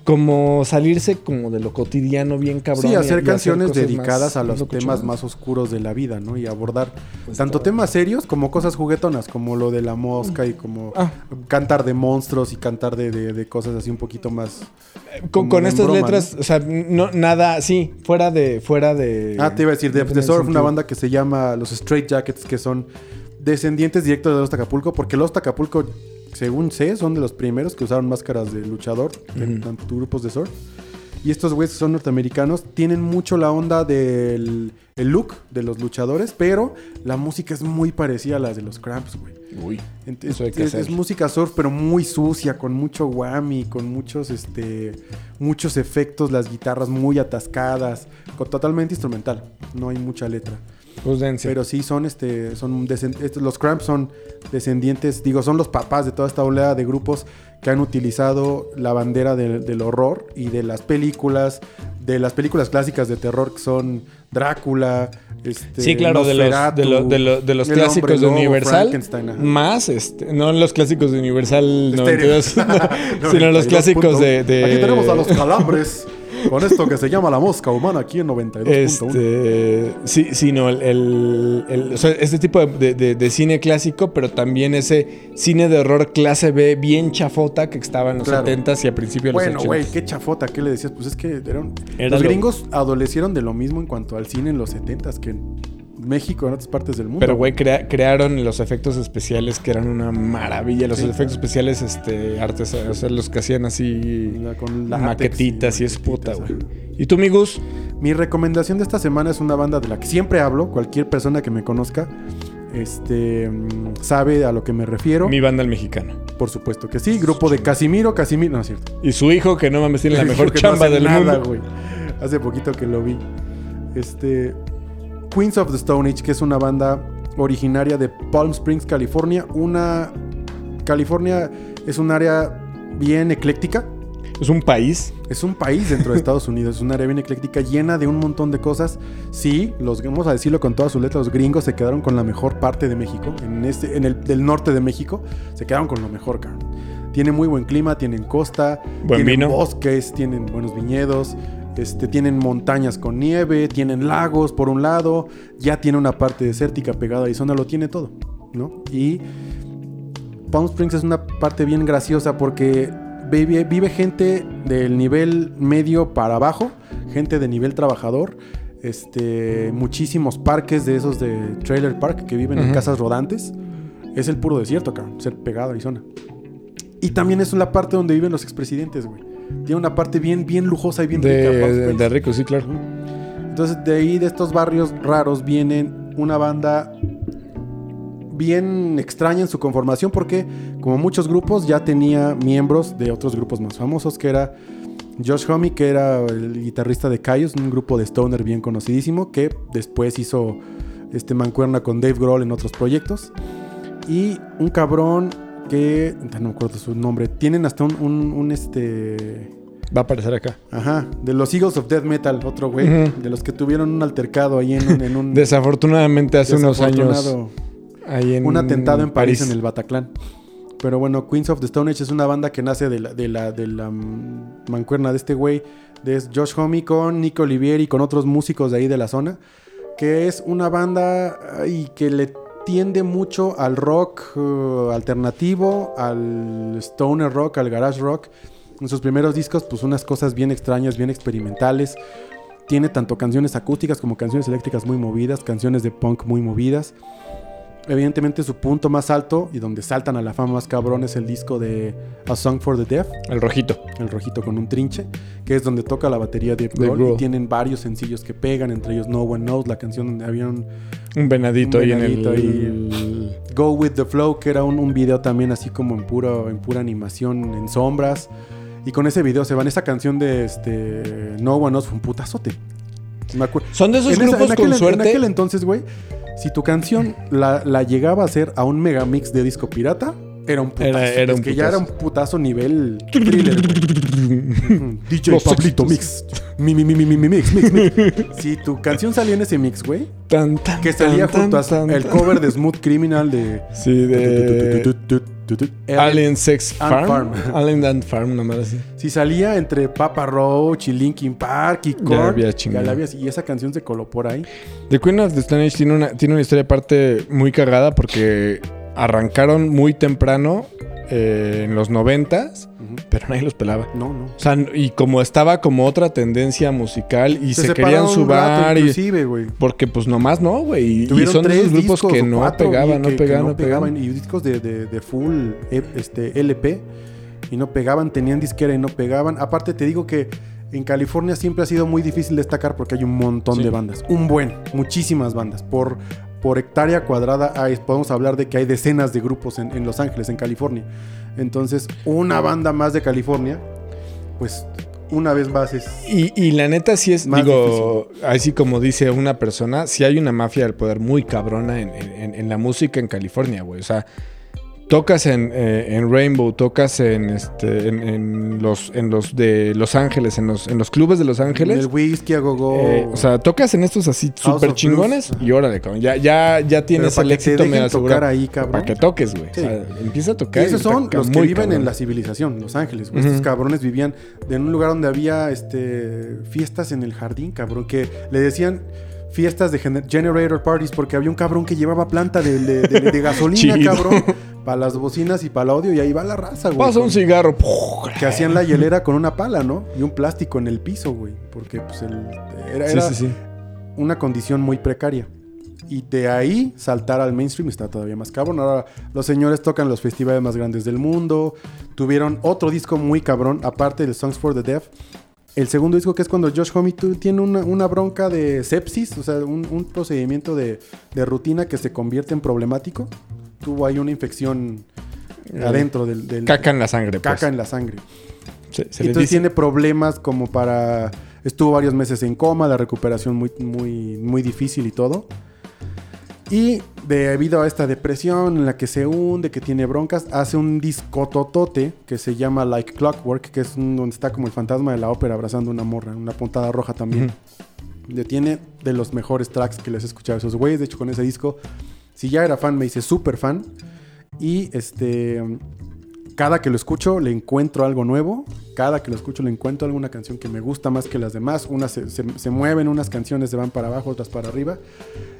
Speaker 2: como salirse como de lo cotidiano bien cabrón.
Speaker 1: Sí, hacer
Speaker 2: y
Speaker 1: canciones dedicadas
Speaker 2: más-
Speaker 1: a los temas más oscuros de la vida, ¿no? Y abordar
Speaker 2: Pues
Speaker 1: tanto
Speaker 2: todo.
Speaker 1: temas serios como cosas juguetonas, como lo de la mosca y como
Speaker 2: Ah.
Speaker 1: cantar de monstruos y cantar de, de- de cosas así un poquito más...
Speaker 2: Con, con estas
Speaker 1: broma,
Speaker 2: letras, o sea, no, nada, sí, fuera de, fuera de.
Speaker 1: Ah, te iba a decir, de, de Surf, una banda que se llama los Straight Jackets, que son descendientes directos de los Tacapulco, porque los Tacapulco, según sé, son de los primeros que usaron máscaras de luchador en
Speaker 2: Ujú.
Speaker 1: tanto grupos de surf. Y estos güeyes que son norteamericanos tienen mucho la onda del el look de los luchadores, pero la música es muy parecida a la de los Cramps, güey.
Speaker 2: Uy.
Speaker 1: Ent-
Speaker 2: Eso hay
Speaker 1: es,
Speaker 2: que
Speaker 1: es-
Speaker 2: hacer.
Speaker 1: es música surf, pero muy sucia, con mucho whammy, con muchos, este, muchos efectos, las guitarras muy atascadas, con- totalmente instrumental. No hay mucha letra.
Speaker 2: Pues dense.
Speaker 1: Pero sí son, este, son los Cramps son descendientes, digo, son los papás de toda esta oleada de grupos que han utilizado la bandera del, del horror y de las películas, de las películas clásicas de terror que son Drácula, este,
Speaker 2: Sí, claro, de los, de, lo- de lo- de los clásicos de Universal. Más, este, no los clásicos de Universal
Speaker 1: Estéreo.
Speaker 2: 92, no, sino los
Speaker 1: 92
Speaker 2: clásicos de-
Speaker 1: Aquí tenemos a los calambres con esto que se llama la mosca humana aquí en 92.1.
Speaker 2: Este, sí, sí, no, el, el- el- o sea, este tipo de, de- de- cine clásico, pero también ese cine de horror clase B bien chafota que estaba en los
Speaker 1: Claro.
Speaker 2: 70s y a principios de los
Speaker 1: Bueno,
Speaker 2: 80s.
Speaker 1: güey, qué chafota, ¿qué le decías? Pues es que eran...
Speaker 2: Era
Speaker 1: los
Speaker 2: lo-
Speaker 1: gringos adolecieron de lo mismo en cuanto al cine en los 70s que México, en otras partes del mundo.
Speaker 2: Pero, güey, crea- crearon los efectos especiales que eran una maravilla. Los
Speaker 1: Sí.
Speaker 2: efectos especiales, este, artes, o sea, los que hacían así
Speaker 1: La- con látex
Speaker 2: maquetitas y es
Speaker 1: maquetitas,
Speaker 2: puta, güey. ¿Y tú, mi Gus?
Speaker 1: Mi recomendación de esta semana es una banda de la que siempre hablo. Cualquier persona que me conozca este, mm, sabe a lo que me refiero.
Speaker 2: Mi banda el mexicano.
Speaker 1: Por supuesto que sí. Grupo de Casimiro, Casimiro... No, es cierto.
Speaker 2: Y su hijo, que no mames, tiene la mejor
Speaker 1: no
Speaker 2: chamba
Speaker 1: hace
Speaker 2: del
Speaker 1: nada,
Speaker 2: mundo.
Speaker 1: güey. Hace poquito que lo vi. Este. Queens of the Stone Age, que es una banda originaria de Palm Springs, California. Una. California es un área bien ecléctica.
Speaker 2: Es un país.
Speaker 1: Es un país dentro de Estados Unidos, es un área bien ecléctica, llena de un montón de cosas. Sí, los, vamos a decirlo con todas sus letras, los gringos se quedaron con la mejor parte de México, en, este, en el del norte de México, se quedaron con lo mejor, cabrón. Tiene muy buen clima, tienen costa,
Speaker 2: Buen
Speaker 1: tienen
Speaker 2: vino.
Speaker 1: bosques, tienen buenos viñedos. Este, tienen montañas con nieve, tienen lagos por un lado, ya tiene una parte desértica pegada a Arizona, lo tiene todo, ¿no? Y Palm Springs es una parte bien graciosa porque vive, vive gente del nivel medio para abajo, gente de nivel trabajador, este, muchísimos parques de esos de trailer park que viven en casas rodantes. Es el puro desierto, cabrón, ser pegado a Arizona. Y también es la parte donde viven los expresidentes, güey. Tiene una parte bien, bien lujosa y bien rica.
Speaker 2: De,
Speaker 1: Springs.
Speaker 2: de rico, sí, claro.
Speaker 1: Entonces, de ahí, de estos barrios raros, vienen una banda bien extraña en su conformación, porque, como muchos grupos, ya tenía miembros de otros grupos más famosos, que era Josh Homme, que era el guitarrista de Caius, un grupo de stoner bien conocidísimo, que después hizo este mancuerna con Dave Grohl en otros proyectos. Y un cabrón que, no me acuerdo su nombre, tienen hasta un, un- un, este...
Speaker 2: Va a aparecer acá.
Speaker 1: Ajá, de los Eagles of Death Metal, otro güey, de los que tuvieron un altercado ahí en un, en un
Speaker 2: Desafortunadamente hace unos años. Ahí en
Speaker 1: un atentado en París, en el Bataclan. Pero bueno, Queens of the Stone Age es una banda que nace de la, de la, de la mancuerna de este güey, de Josh Homme con Nico Olivieri, con otros músicos de ahí de la zona, que es una banda ay, que le tiende mucho al rock eh, alternativo, al stoner rock, al garage rock. En sus primeros discos, pues unas cosas bien extrañas, bien experimentales. Tiene tanto canciones acústicas como canciones eléctricas muy movidas, canciones de punk muy movidas. Evidentemente su punto más alto y donde saltan a la fama más cabrón es el disco de A Song for the Deaf,
Speaker 2: El rojito.
Speaker 1: el rojito con un trinche, que es donde toca la batería de Grohl y tienen varios sencillos que pegan, entre ellos No One Knows, la canción donde había un
Speaker 2: Un venadito,
Speaker 1: Un
Speaker 2: ahí en el.
Speaker 1: Go With The Flow, que era un, un video también así como en, puro, en pura animación, en sombras. Y con ese video se van. Esa canción de este, No One Knows fue un putazote. Me acuerdo.
Speaker 2: Son de esos
Speaker 1: En esa-
Speaker 2: grupos
Speaker 1: en aquel,
Speaker 2: con
Speaker 1: en
Speaker 2: suerte.
Speaker 1: aquel entonces, güey, si tu canción la, la llegaba a hacer a un megamix de disco pirata, era un putazo.
Speaker 2: Era- era
Speaker 1: Es
Speaker 2: un
Speaker 1: que ya era un
Speaker 2: putazo.
Speaker 1: nivel thriller. DJ
Speaker 2: Los
Speaker 1: Pablito. Mix. Mi, mi, mi, mi, mi, mi, mix, mix, mix. Si tu canción salía en ese mix, güey,
Speaker 2: Tan, tan,
Speaker 1: que salía
Speaker 2: tan,
Speaker 1: junto a
Speaker 2: tan,
Speaker 1: el
Speaker 2: tan.
Speaker 1: cover de Smooth Criminal de...
Speaker 2: Sí, de. Alien Sex Farm.
Speaker 1: Farm.
Speaker 2: Alien and Farm, madre así.
Speaker 1: Si salía entre Papa Roach y Linkin Park y Korn, y esa canción se coló por ahí.
Speaker 2: The Queen of the Stone Age tiene una, tiene una historia aparte muy cagada porque arrancaron muy temprano eh, en los noventas,
Speaker 1: Ujú.
Speaker 2: pero nadie los pelaba.
Speaker 1: No, no.
Speaker 2: O sea, y como estaba como otra tendencia musical y se, querían subar
Speaker 1: inclusive, güey.
Speaker 2: Porque pues nomás no, güey. Y, son de
Speaker 1: tres
Speaker 2: esos grupos que no
Speaker 1: cuatro,
Speaker 2: pegaban, no
Speaker 1: que-
Speaker 2: pegaban, no pegaban.
Speaker 1: Y discos de, de- de full eh, este, LP y no pegaban, tenían disquera y no pegaban. Aparte te digo que en California siempre ha sido muy difícil destacar porque hay un montón
Speaker 2: Sí.
Speaker 1: de bandas. Un buen, muchísimas bandas. Por, por hectárea cuadrada hay- podemos hablar de que hay decenas de grupos en, en Los Ángeles, en California. Entonces, una banda más de California, pues una vez más es...
Speaker 2: Y, y la neta sí es, digo, así como dice una persona, sí hay una mafia del poder muy cabrona en, en- en la música en California, güey. O sea, tocas en, eh, en Rainbow, tocas en este, en, en los, en los de Los Ángeles, en los, en los clubes de Los Ángeles.
Speaker 1: El whisky a gogo.
Speaker 2: Eh, o sea, tocas en estos así súper chingones
Speaker 1: Blues.
Speaker 2: y órale, cabrón. Ya, ya, ya tienes el éxito me
Speaker 1: tocar ahí, cabrón.
Speaker 2: Para que toques, güey.
Speaker 1: Sí.
Speaker 2: O sea, empieza a
Speaker 1: Y
Speaker 2: tocar.
Speaker 1: esos
Speaker 2: y
Speaker 1: son
Speaker 2: toca
Speaker 1: los que viven
Speaker 2: cabrón.
Speaker 1: en la civilización, Los Ángeles. güey.
Speaker 2: Ujú.
Speaker 1: Estos cabrones vivían en un lugar donde había este, fiestas en el jardín, cabrón, que le decían fiestas de gener- generator parties porque había un cabrón que llevaba planta de, de- de- de gasolina, cabrón, para las bocinas y para el audio y ahí va la raza, güey.
Speaker 2: Pasa un cigarro.
Speaker 1: que hacían la hielera con una pala, ¿no? Y un plástico en el piso, güey, porque pues el, era,
Speaker 2: Sí,
Speaker 1: era
Speaker 2: sí, sí.
Speaker 1: una condición muy precaria. Y de ahí saltar al mainstream está todavía más cabrón. Ahora los señores tocan los festivales más grandes del mundo. Tuvieron otro disco muy cabrón, aparte del Songs for the Deaf. El segundo disco que es cuando Josh Homme tiene una, una bronca de sepsis, o sea, un, un procedimiento de, de rutina que se convierte en problemático. Tuvo ahí una infección adentro del... del
Speaker 2: Caca en la sangre, pues.
Speaker 1: caca en la sangre.
Speaker 2: Se, se
Speaker 1: entonces tiene problemas como para... Estuvo varios meses en coma, la recuperación muy, muy, muy difícil y todo. Y debido a esta depresión en la que se hunde, que tiene broncas, hace un disco totote que se llama Like Clockwork, que es un- donde está como el fantasma de la ópera abrazando una morra, una puntada roja también. Le tiene de los mejores tracks que les he escuchado a esos güeyes. De hecho, con ese disco, si ya era fan, me hice súper fan. Y este cada que lo escucho le encuentro algo nuevo. Cada que lo escucho le encuentro alguna canción que me gusta más que las demás. Unas se, se- se mueven, unas canciones se van para abajo, otras para arriba.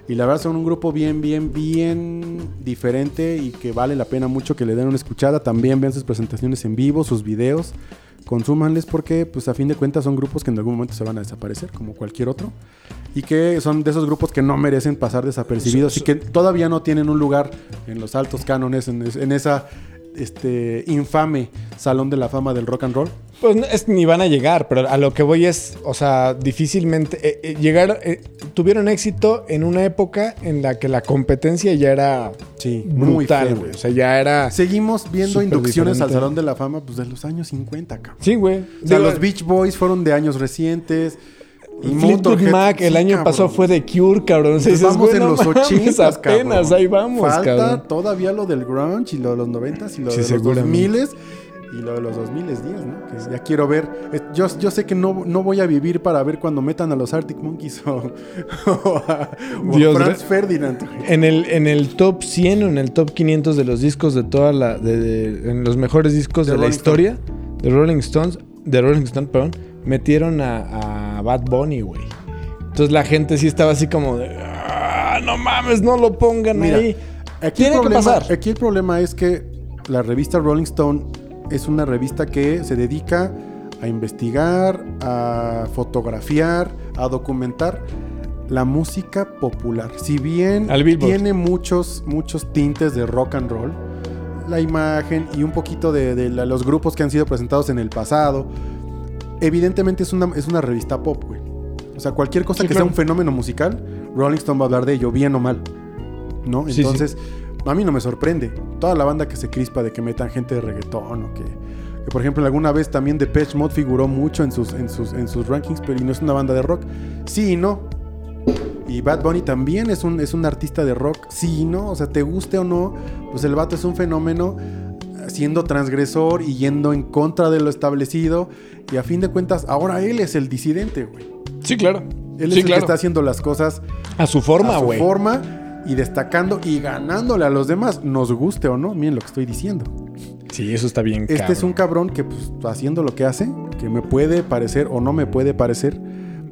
Speaker 1: Y la verdad son un grupo bien, bien, bien diferente y que vale la pena mucho que le den una escuchada. También vean sus presentaciones en vivo, sus videos. Consúmanles porque, pues a fin de cuentas, son grupos que en algún momento se van a desaparecer, como cualquier otro. Y que son de esos grupos que no merecen pasar desapercibidos y que todavía no tienen un lugar en los altos cánones, en, en esa este, infame salón de la fama del rock and roll.
Speaker 2: Pues es, ni van a llegar, pero a lo que voy es, o sea, difícilmente eh, eh, llegar, eh, tuvieron éxito en una época en la que la competencia ya era
Speaker 1: Sí,
Speaker 2: brutal, güey. O sea, ya era...
Speaker 1: Seguimos viendo inducciones al. Salón de la Fama pues, de los años 50, cabrón.
Speaker 2: Sí, güey.
Speaker 1: O sea,
Speaker 2: Digo,
Speaker 1: los Beach Boys fueron de años recientes. Y
Speaker 2: Fleetwood Mac el
Speaker 1: sí,
Speaker 2: año
Speaker 1: cabrón.
Speaker 2: pasado fue de Cure, cabrón. Dices,
Speaker 1: vamos
Speaker 2: güey,
Speaker 1: en los
Speaker 2: mames,
Speaker 1: 80
Speaker 2: apenas, ahí vamos,
Speaker 1: Falta
Speaker 2: cabrón.
Speaker 1: todavía lo del grunge y lo de los 90 y lo
Speaker 2: Sí,
Speaker 1: de los
Speaker 2: seguramente.
Speaker 1: 2000 y lo de los 2010, ¿no? Que ya quiero ver. Eh, Yo, yo sé que no, no voy a vivir para ver cuando metan a los Arctic Monkeys o, o a, o
Speaker 2: Dios,
Speaker 1: Franz
Speaker 2: re-
Speaker 1: Ferdinand.
Speaker 2: En el, en el top 100 o en el top 500 de los discos de toda la. De, de- en los mejores discos
Speaker 1: De
Speaker 2: de, la
Speaker 1: Rolling
Speaker 2: historia de Rolling Stones, de Rolling Stone, perdón, metieron a, a Bad Bunny, güey. Entonces la gente sí estaba así como de. "Ah, no mames, no lo pongan
Speaker 1: Mira,
Speaker 2: ahí.
Speaker 1: Aquí
Speaker 2: Tiene
Speaker 1: el
Speaker 2: que
Speaker 1: problema,
Speaker 2: pasar.
Speaker 1: Aquí el problema es que la revista Rolling Stone es una revista que se dedica a investigar, a fotografiar, a documentar la música popular. Si bien tiene muchos, muchos tintes de rock and roll, la imagen y un poquito de, los grupos que han sido presentados en el pasado, evidentemente es una, es una revista pop, güey. O sea, cualquier cosa
Speaker 2: Sí,
Speaker 1: que
Speaker 2: claro.
Speaker 1: sea un fenómeno musical, Rolling Stone va a hablar de ello, bien o mal. ¿No?
Speaker 2: Sí, sí.
Speaker 1: Entonces, a mí no me sorprende. Toda la banda que se crispa de que metan gente de reggaetón o que, que, por ejemplo, alguna vez también Depeche Mode figuró mucho en sus, en sus, en sus rankings, pero y no es una banda de rock. Sí y no. Y Bad Bunny también es un, es un artista de rock. Sí y no. O sea, te guste o no, pues el vato es un fenómeno siendo transgresor y yendo en contra de lo establecido. Y a fin de cuentas, ahora él es el disidente, güey.
Speaker 2: Sí, claro.
Speaker 1: Él es
Speaker 2: sí,
Speaker 1: el
Speaker 2: claro.
Speaker 1: que está haciendo las cosas
Speaker 2: A su forma,
Speaker 1: a su
Speaker 2: güey.
Speaker 1: forma y destacando y ganándole a los demás, nos guste o no, miren lo que estoy diciendo.
Speaker 2: Sí, eso está bien.
Speaker 1: Este es un cabrón que pues haciendo lo que hace, que me puede parecer o no me puede parecer,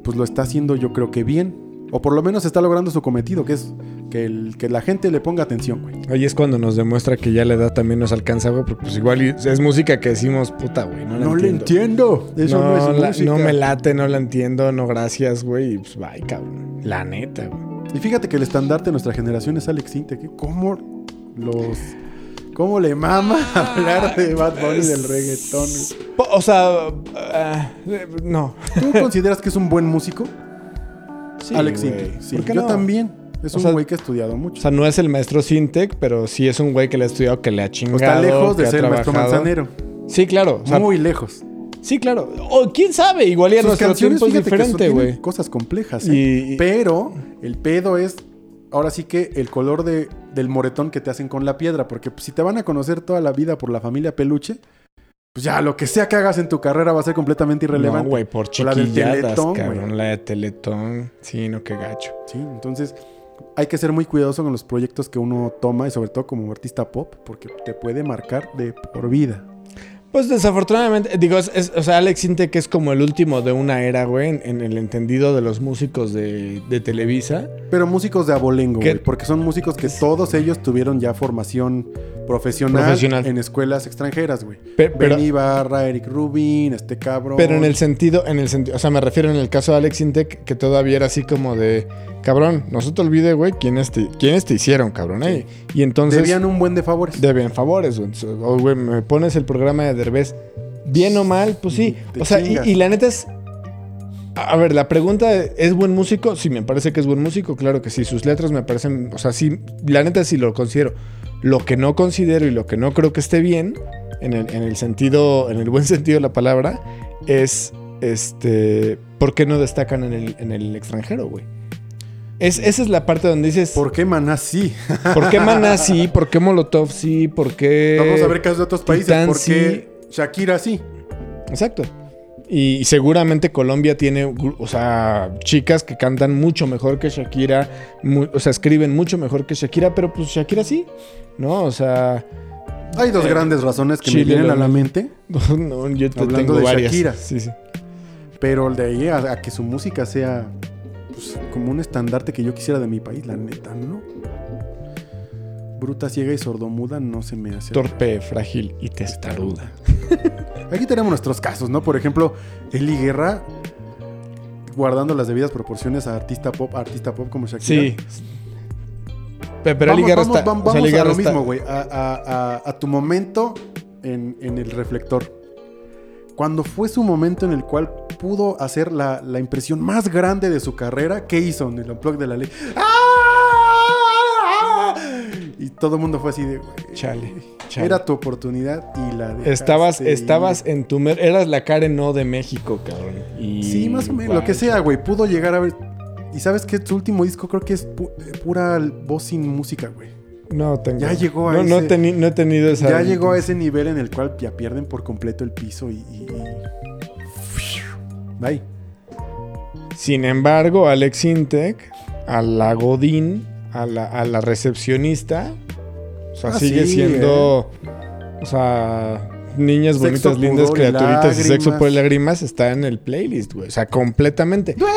Speaker 1: pues lo está haciendo yo creo que bien. O por lo menos está logrando su cometido, que es que, el, que la gente le ponga atención, güey.
Speaker 2: Ahí es cuando nos demuestra que ya la edad también nos alcanza, güey. Porque pues igual y- es música que decimos, puta, güey. No, la
Speaker 1: No le
Speaker 2: entiendo.
Speaker 1: entiendo. Eso no,
Speaker 2: no,
Speaker 1: es
Speaker 2: la-
Speaker 1: música.
Speaker 2: no me late, no la entiendo, no gracias, güey. Y pues bye, cabrón. La neta, güey.
Speaker 1: Y fíjate que el estandarte de nuestra generación es Alex Intec. ¿Cómo los... ¿Cómo le mama hablar de Bad Bunny del reggaetón?
Speaker 2: O sea, eh, no.
Speaker 1: ¿Tú consideras que es un buen músico?
Speaker 2: Sí,
Speaker 1: Alex. Intec. Sí,
Speaker 2: ¿Por qué
Speaker 1: yo
Speaker 2: no?
Speaker 1: también. Es
Speaker 2: O
Speaker 1: un güey que ha estudiado mucho.
Speaker 2: O sea, no es el maestro Sintec, pero sí es un güey que le ha estudiado, que le ha
Speaker 1: O
Speaker 2: chingado.
Speaker 1: está lejos de ser el maestro manzanero.
Speaker 2: Sí, claro. o sea,
Speaker 1: Muy lejos.
Speaker 2: Sí, claro. O quién sabe, igual ya nuestro
Speaker 1: canciones,
Speaker 2: tiempo es diferente, güey.
Speaker 1: cosas complejas. ¿eh?
Speaker 2: Y-
Speaker 1: Pero el pedo es, ahora sí que el color de, del moretón que te hacen con la piedra. Porque si te van a conocer toda la vida por la familia Peluche, pues ya lo que sea que hagas en tu carrera va a ser completamente irrelevante.
Speaker 2: No, güey, por
Speaker 1: la
Speaker 2: chiquilladas, cabrón. La de Teletón. Sí, no, qué gacho.
Speaker 1: Sí, entonces hay que ser muy cuidadoso con los proyectos que uno toma y sobre todo como artista pop, porque te puede marcar de por vida.
Speaker 2: Pues desafortunadamente, digo, es, es- o sea, Alex Intec es como el último de una era, güey, en, en el entendido de los músicos de, de Televisa.
Speaker 1: Pero músicos de abolengo, güey, porque son músicos que todos ellos tuvieron ya formación profesional,
Speaker 2: Profesional.
Speaker 1: en escuelas extranjeras, güey.
Speaker 2: Pe- pero,
Speaker 1: Ben Ibarra, Eric Rubin, este cabrón.
Speaker 2: pero en el sentido, en el sentido, o sea, me refiero en el caso de Alex Intec, que todavía era así como de, cabrón, no se te olvide, güey, quiénes te, quiénes te hicieron, cabrón, eh. Y entonces...
Speaker 1: Debían un buen de favores.
Speaker 2: Deben favores, güey. O, güey, me pones el programa de Derbez. Bien o mal, pues sí. O sea, y, la neta es. A ver, la pregunta ¿es buen músico? Sí, me parece que es buen músico, claro que sí. Sus letras me parecen. O sea, sí, la neta sí lo considero. Lo que no considero y lo que no creo que esté bien, en el, en el sentido, en el buen sentido de la palabra, es este. ¿Por qué no destacan en el, en el extranjero, güey? Es, esa es la parte donde dices.
Speaker 1: ¿Por qué Maná sí?
Speaker 2: ¿Por qué Maná sí? ¿Por qué Molotov sí? ¿Por qué.?
Speaker 1: Vamos a ver casos de otros países.
Speaker 2: Titán
Speaker 1: ¿Por qué Shakira sí?
Speaker 2: Exacto. Y seguramente Colombia tiene, o sea, chicas que cantan mucho mejor que Shakira, mu- o sea, escriben mucho mejor que Shakira, pero pues Shakira sí, ¿no? O sea,
Speaker 1: Hay dos grandes razones que
Speaker 2: Chile,
Speaker 1: me vienen a la mente,
Speaker 2: no, yo te
Speaker 1: Hablando
Speaker 2: tengo
Speaker 1: de
Speaker 2: varias.
Speaker 1: Shakira.
Speaker 2: Sí, sí.
Speaker 1: pero de ahí a, a que su música sea pues, como un estandarte que yo quisiera de mi país, la neta, ¿no? Bruta, ciega y sordomuda no se me hace.
Speaker 2: Torpe, frágil y testaruda.
Speaker 1: Aquí tenemos nuestros casos, ¿no? Por ejemplo, Eli Guerra, guardando las debidas proporciones a artista pop, artista pop como Shakira.
Speaker 2: Sí. Pe- Pero
Speaker 1: vamos,
Speaker 2: Eli Guerra
Speaker 1: vamos,
Speaker 2: está.
Speaker 1: vam-
Speaker 2: o sea,
Speaker 1: vamos a lo
Speaker 2: está-
Speaker 1: mismo, güey. A, a- a- a tu momento en, en el reflector. Cuando fue su momento en el cual pudo hacer la, la impresión más grande de su carrera, ¿qué hizo en el unplug de la ley? ¡Ah! Todo el mundo fue así de, güey,
Speaker 2: Chale, chale.
Speaker 1: Era tu oportunidad y la dejaste
Speaker 2: Estabas, estabas en tu... Eras la Karen no de México, cabrón. Y...
Speaker 1: Sí, más o menos, lo que sea, güey. Pudo llegar a ver. Y sabes que su último disco creo que es pu- pura voz sin música, güey.
Speaker 2: No tengo.
Speaker 1: Ya llegó a
Speaker 2: no, no,
Speaker 1: ese-
Speaker 2: teni- no he tenido esa.
Speaker 1: Ya llegó a ese nivel en el cual ya pierden por completo el piso y. y- y- Bye.
Speaker 2: Sin embargo, Alex Intec, a la Godín, a la, a la recepcionista, o sea,
Speaker 1: Ah,
Speaker 2: sigue
Speaker 1: sí,
Speaker 2: siendo. O sea, niñas
Speaker 1: Sexo,
Speaker 2: bonitas, lindas, criaturitas y sexo por lágrimas está en el playlist, güey. O sea, completamente.
Speaker 1: Duele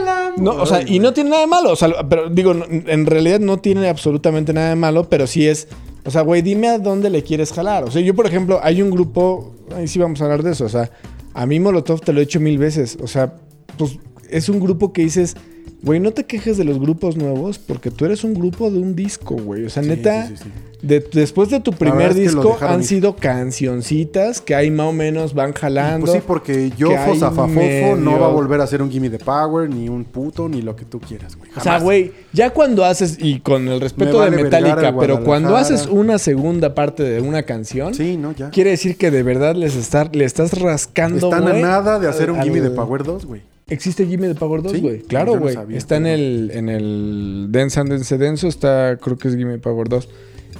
Speaker 1: el amor.
Speaker 2: No, o sea, y no tiene nada de malo. O sea, pero digo, en realidad no tiene absolutamente nada de malo, pero sí es. O sea, güey, dime a dónde le quieres jalar. O sea, yo, por ejemplo, hay un grupo. Ahí sí vamos a hablar de eso. O sea, a mí Molotov te lo he hecho mil veces. O sea, pues es un grupo que dices. Güey, no te quejes de los grupos nuevos porque tú eres un grupo de un disco, güey. O sea,
Speaker 1: Sí,
Speaker 2: neta,
Speaker 1: sí, sí, sí.
Speaker 2: de- después de tu primer
Speaker 1: es que lo
Speaker 2: disco han
Speaker 1: ir.
Speaker 2: sido cancioncitas que ahí más o menos van jalando.
Speaker 1: Pues sí, porque yo, Fosafafofo, no va a volver a ser un Gimme the Power, ni un puto, ni lo que tú quieras, güey.
Speaker 2: O sea, güey, ya cuando haces, y con el respeto
Speaker 1: Me
Speaker 2: de Metallica, pero cuando haces una segunda parte de una canción,
Speaker 1: no, ya.
Speaker 2: quiere decir que de verdad les estar, le estás rascando,
Speaker 1: Están a nada de hacer un
Speaker 2: al-
Speaker 1: Gimme the Power 2, güey.
Speaker 2: ¿Existe Gimme the Power 2,
Speaker 1: Sí,
Speaker 2: güey? Claro, güey. está en el, en el Dance and Dance Denso, está, creo que es Gimme the Power 2.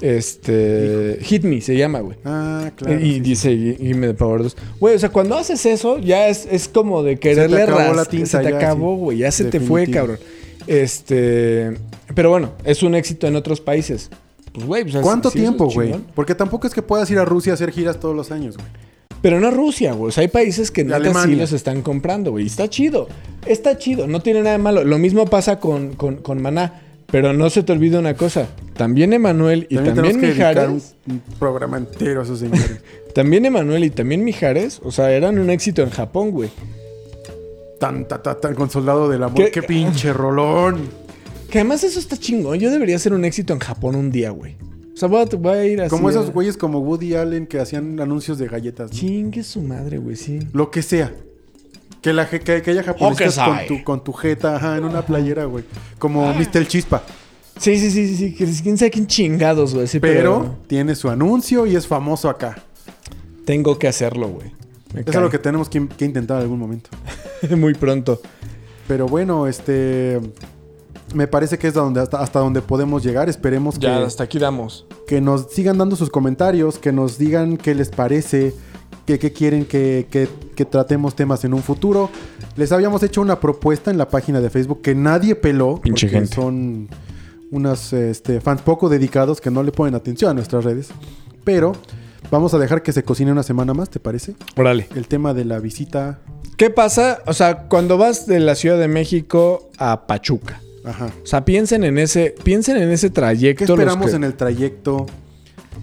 Speaker 2: Este, Hit Me se llama, güey.
Speaker 1: Ah, claro.
Speaker 2: y
Speaker 1: sí,
Speaker 2: dice Gimme the Power 2. Güey, o sea, cuando haces eso, ya es, es como de quererle
Speaker 1: acabó la
Speaker 2: ras-
Speaker 1: tinta
Speaker 2: Se te acabó,
Speaker 1: sí.
Speaker 2: güey. Ya se te fue, cabrón. Este. Pero bueno, es un éxito en otros países. Pues, güey, pues,
Speaker 1: ¿Cuánto
Speaker 2: sí,
Speaker 1: tiempo, güey? Porque tampoco es que puedas ir a Rusia a hacer giras todos los años, güey.
Speaker 2: Pero no Rusia, güey. O sea, hay países que neta sí
Speaker 1: Alemania.
Speaker 2: los están comprando, güey. Y está chido. Está chido. No tiene nada de malo. Lo mismo pasa con, con, con Maná. Pero no se te olvide una cosa. También Emanuel y también,
Speaker 1: dedicar
Speaker 2: Mijares.
Speaker 1: un, un programa entero a esos señores.
Speaker 2: También Emanuel y también Mijares. O sea, eran un éxito en Japón, güey.
Speaker 1: tan, tan, tan, tan con soldado del amor.
Speaker 2: ¿Qué-
Speaker 1: ¿Qué, pinche rolón.
Speaker 2: Que además eso está chingón. Yo debería ser un éxito en Japón un día, güey. O sea, voy a, voy a ir así.
Speaker 1: Como esos güeyes como Woody Allen que hacían anuncios de galletas. ¿no?
Speaker 2: Chingue su madre, güey, sí.
Speaker 1: Lo que sea. Que, la, que, que haya japoneses con tu, con tu jeta ajá, en una playera, güey. Como Mr. Chispa.
Speaker 2: Sí, sí, sí, sí, que Quién sabe quién chingados, güey. Sí,
Speaker 1: Pero tiene su anuncio y es famoso acá.
Speaker 2: Tengo que hacerlo, güey.
Speaker 1: Eso
Speaker 2: cae.
Speaker 1: es lo que tenemos que, que intentar en algún momento.
Speaker 2: Muy pronto.
Speaker 1: Pero bueno, este. Me parece que es donde, hasta, hasta donde podemos llegar. Esperemos que,
Speaker 2: Ya, hasta aquí damos.
Speaker 1: que nos sigan dando sus comentarios, que nos digan qué les parece, que, que quieren que, que- que tratemos temas en un futuro. Les habíamos hecho una propuesta en la página de Facebook que nadie peló.
Speaker 2: Pinche
Speaker 1: porque
Speaker 2: gente.
Speaker 1: Son unos este, fans poco dedicados que no le ponen atención a nuestras redes. Pero vamos a dejar que se cocine una semana más, ¿te parece?
Speaker 2: Órale.
Speaker 1: El tema de la visita.
Speaker 2: ¿Qué pasa? O sea, cuando vas de la Ciudad de México a Pachuca.
Speaker 1: Ajá.
Speaker 2: O sea, piensen en ese, piensen en ese trayecto.
Speaker 1: ¿Qué esperamos
Speaker 2: que-
Speaker 1: en el trayecto?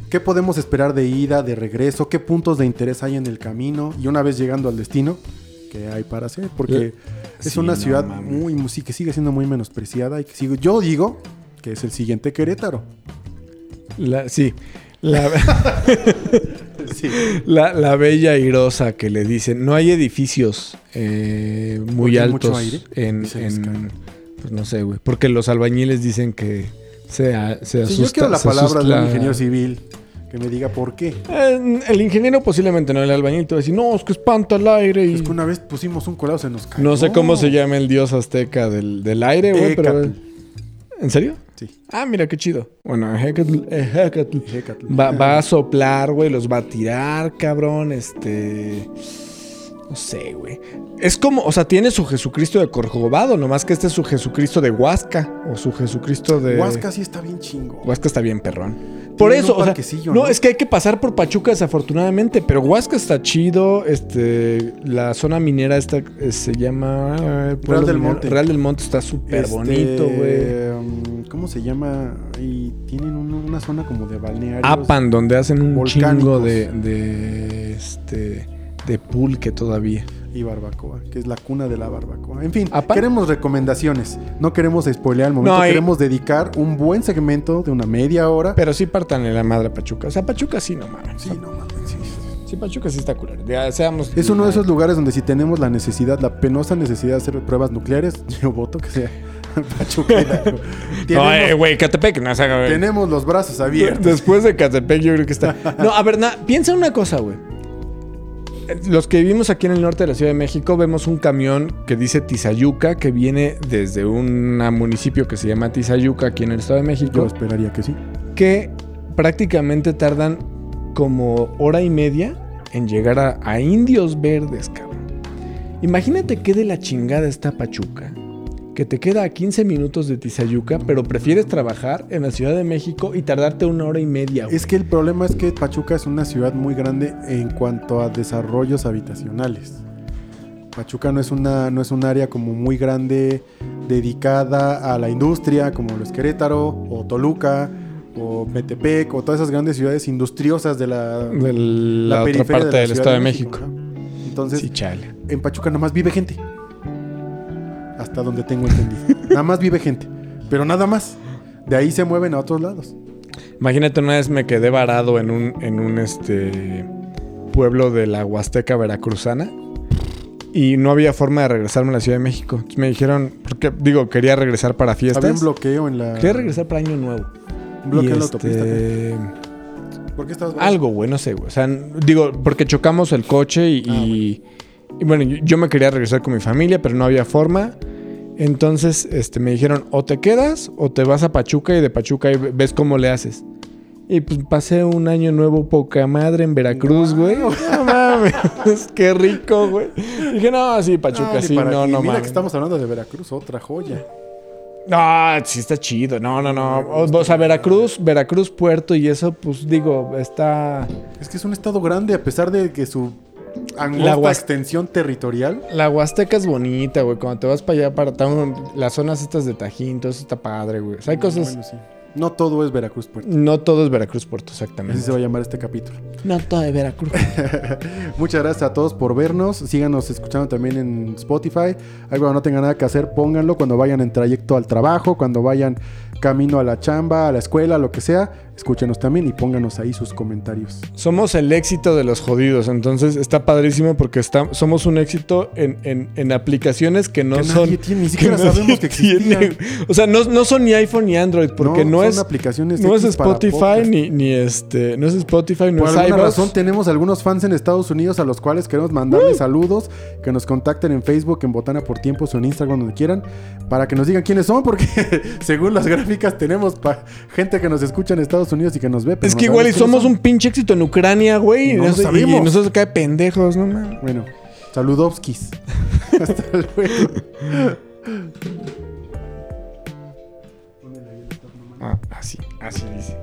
Speaker 1: ¿Qué podemos esperar de ida, de regreso? ¿Qué puntos de interés hay en el camino? Y una vez llegando al destino, ¿qué hay para hacer? Porque es
Speaker 2: Sí,
Speaker 1: una
Speaker 2: no
Speaker 1: ciudad muy, sí, que sigue siendo muy menospreciada y que sigo, yo digo que es el siguiente Querétaro.
Speaker 2: La- sí. La,
Speaker 1: Sí.
Speaker 2: la, la bella airosa que le dicen. No hay edificios eh, muy
Speaker 1: ¿Porque hay
Speaker 2: altos
Speaker 1: mucho aire?
Speaker 2: en, en- Pues no sé, güey. Porque los albañiles dicen que se, a- se asusta.
Speaker 1: Sí, yo quiero la palabra de un ingeniero civil que me diga por qué.
Speaker 2: Eh, el ingeniero posiblemente no, el albañil te va a decir, no, es que espanta el aire y...
Speaker 1: Es que una vez pusimos un colado, se nos cayó.
Speaker 2: No sé cómo se llama el dios azteca del, del aire, güey, pero... ¿En serio?
Speaker 1: Sí.
Speaker 2: Ah, mira, qué chido. Bueno, Hecatl, Hecatl.
Speaker 1: Écatl.
Speaker 2: Va, va a soplar, güey, los va a tirar, cabrón, este... No sé, güey. Es como, o sea, tiene su Jesucristo de Corcovado, nomás que este es su Jesucristo de Huasca, o su Jesucristo de...
Speaker 1: Huasca sí está bien chingo.
Speaker 2: Huasca está bien perrón. Por
Speaker 1: Tienen
Speaker 2: eso, o sea, no,
Speaker 1: ¿no?
Speaker 2: es que hay que pasar por Pachuca desafortunadamente, pero Huasca está chido, este, la zona minera esta eh, se llama eh, Pueblo
Speaker 1: del. Monte.
Speaker 2: Real del Monte está súper
Speaker 1: Este,
Speaker 2: bonito, güey.
Speaker 1: um, ¿Cómo se llama? Y tienen un- una zona como de balnearios.
Speaker 2: Apan, donde hacen un
Speaker 1: volcánicos.
Speaker 2: chingo de, de, este, de pulque todavía.
Speaker 1: Y barbacoa, que es la cuna de la barbacoa. En fin, queremos recomendaciones. No queremos spoilear el momento.
Speaker 2: No, y-
Speaker 1: queremos dedicar un buen segmento de una media hora.
Speaker 2: Pero sí partan en la madre a Pachuca. O sea, Pachuca sí, no mames.
Speaker 1: Sí, no mames, sí.
Speaker 2: Sí, Pachuca sí está. Ya seamos.
Speaker 1: Es uno de esos lugares donde si tenemos la necesidad, la penosa necesidad de hacer pruebas nucleares, yo voto que sea Pachuca.
Speaker 2: No,
Speaker 1: tenemos,
Speaker 2: eh, güey, Catepec, no, o sea,
Speaker 1: tenemos los brazos abiertos.
Speaker 2: Después de Catepec, yo creo que está. No, a ver, na, piensa una cosa, güey. Los que vivimos aquí en el norte de la Ciudad de México vemos un camión que dice Tizayuca, que viene desde un municipio que se llama Tizayuca, aquí en el Estado de
Speaker 1: Yo
Speaker 2: México,
Speaker 1: esperaría que sí.
Speaker 2: que prácticamente tardan como hora y media en llegar a, a Indios Verdes, cabrón. Imagínate qué de la chingada está Pachuca, que te queda a 15 minutos de Tizayuca, pero prefieres trabajar en la Ciudad de México y tardarte una hora y media. güey.
Speaker 1: Es que el problema es que Pachuca es una ciudad muy grande en cuanto a desarrollos habitacionales. Pachuca no es una no es un área como muy grande dedicada a la industria como lo es Querétaro o Toluca o Metepec o todas esas grandes ciudades industriosas de la,
Speaker 2: de la, otra
Speaker 1: periferia
Speaker 2: parte
Speaker 1: de la
Speaker 2: del Estado de México.
Speaker 1: Entonces,
Speaker 2: Sí, chale.
Speaker 1: en Pachuca nada más vive gente. Hasta donde tengo entendido. nada más vive gente. Pero nada más. De ahí se mueven a otros lados.
Speaker 2: Imagínate, una vez me quedé varado en un, en un este pueblo de la Huasteca Veracruzana y no había forma de regresarme a la Ciudad de México. Entonces me dijeron, porque digo, quería regresar para
Speaker 1: Había un
Speaker 2: fiestas.
Speaker 1: bloqueo en la.
Speaker 2: Quería regresar para Año Nuevo.
Speaker 1: Un bloqueo en la autopista.
Speaker 2: este,
Speaker 1: ¿Por qué estabas?
Speaker 2: Algo, güey, no sé, güey. O sea, digo, porque chocamos el coche y,
Speaker 1: Ah,
Speaker 2: y- y bueno, yo, me quería regresar con mi familia, pero no había forma. Entonces, este, me dijeron, o te quedas o te vas a Pachuca y de Pachuca ve- ves cómo le haces. Y pues pasé un año nuevo poca madre en Veracruz, güey. No mames, qué rico, güey. Dije, no, sí, Pachuca, sí, no, no
Speaker 1: Mira
Speaker 2: mames.
Speaker 1: que estamos hablando de Veracruz, otra joya.
Speaker 2: No, sí está chido. No, no, no. O, sea, Veracruz, Veracruz, Puerto y eso, pues digo, está...
Speaker 1: Es que es un estado grande, a pesar de que su
Speaker 2: La
Speaker 1: extensión territorial.
Speaker 2: La Huasteca es bonita, güey. Cuando te vas para allá, para town, las zonas estas de Tajín, todo eso está padre, güey. O sea, hay cosas...
Speaker 1: Bueno, sí. No todo es Veracruz, Puerto.
Speaker 2: No todo es Veracruz Puerto,
Speaker 1: Así
Speaker 2: exactamente.
Speaker 1: se va a llamar este capítulo.
Speaker 2: No todo es Veracruz.
Speaker 1: Muchas gracias a todos por vernos. Síganos escuchando también en Spotify. Ahí cuando no tengan nada que hacer, pónganlo. Cuando vayan en trayecto al trabajo, cuando vayan camino a la chamba, a la escuela, lo que sea, escúchenos también y pónganos ahí sus comentarios.
Speaker 2: Somos el éxito de los jodidos, entonces está padrísimo porque está, somos un éxito en, en- en aplicaciones que no
Speaker 1: Que
Speaker 2: son...
Speaker 1: nadie tiene, ni siquiera sabemos que existían.
Speaker 2: O sea, no, no son ni iPhone ni Android porque no,
Speaker 1: son
Speaker 2: es...
Speaker 1: aplicaciones
Speaker 2: No es Spotify ni, ni este... No es Spotify, no
Speaker 1: Por
Speaker 2: es
Speaker 1: alguna razón tenemos algunos fans en Estados Unidos a los cuales queremos mandarles saludos, que nos contacten en Facebook, en Botana por Tiempos o en Instagram, donde quieran, para que nos digan quiénes son, porque según las gráficas tenemos gente que nos escucha en Estados Unidos y que nos ve. pero
Speaker 2: Es que igual y somos un pinche éxito en Ucrania, güey.
Speaker 1: No
Speaker 2: y,
Speaker 1: lo
Speaker 2: nos- y- nosotros acá de pendejos, no mames.
Speaker 1: Bueno, saludovskis. Hasta luego.
Speaker 2: Ah, así, así dice.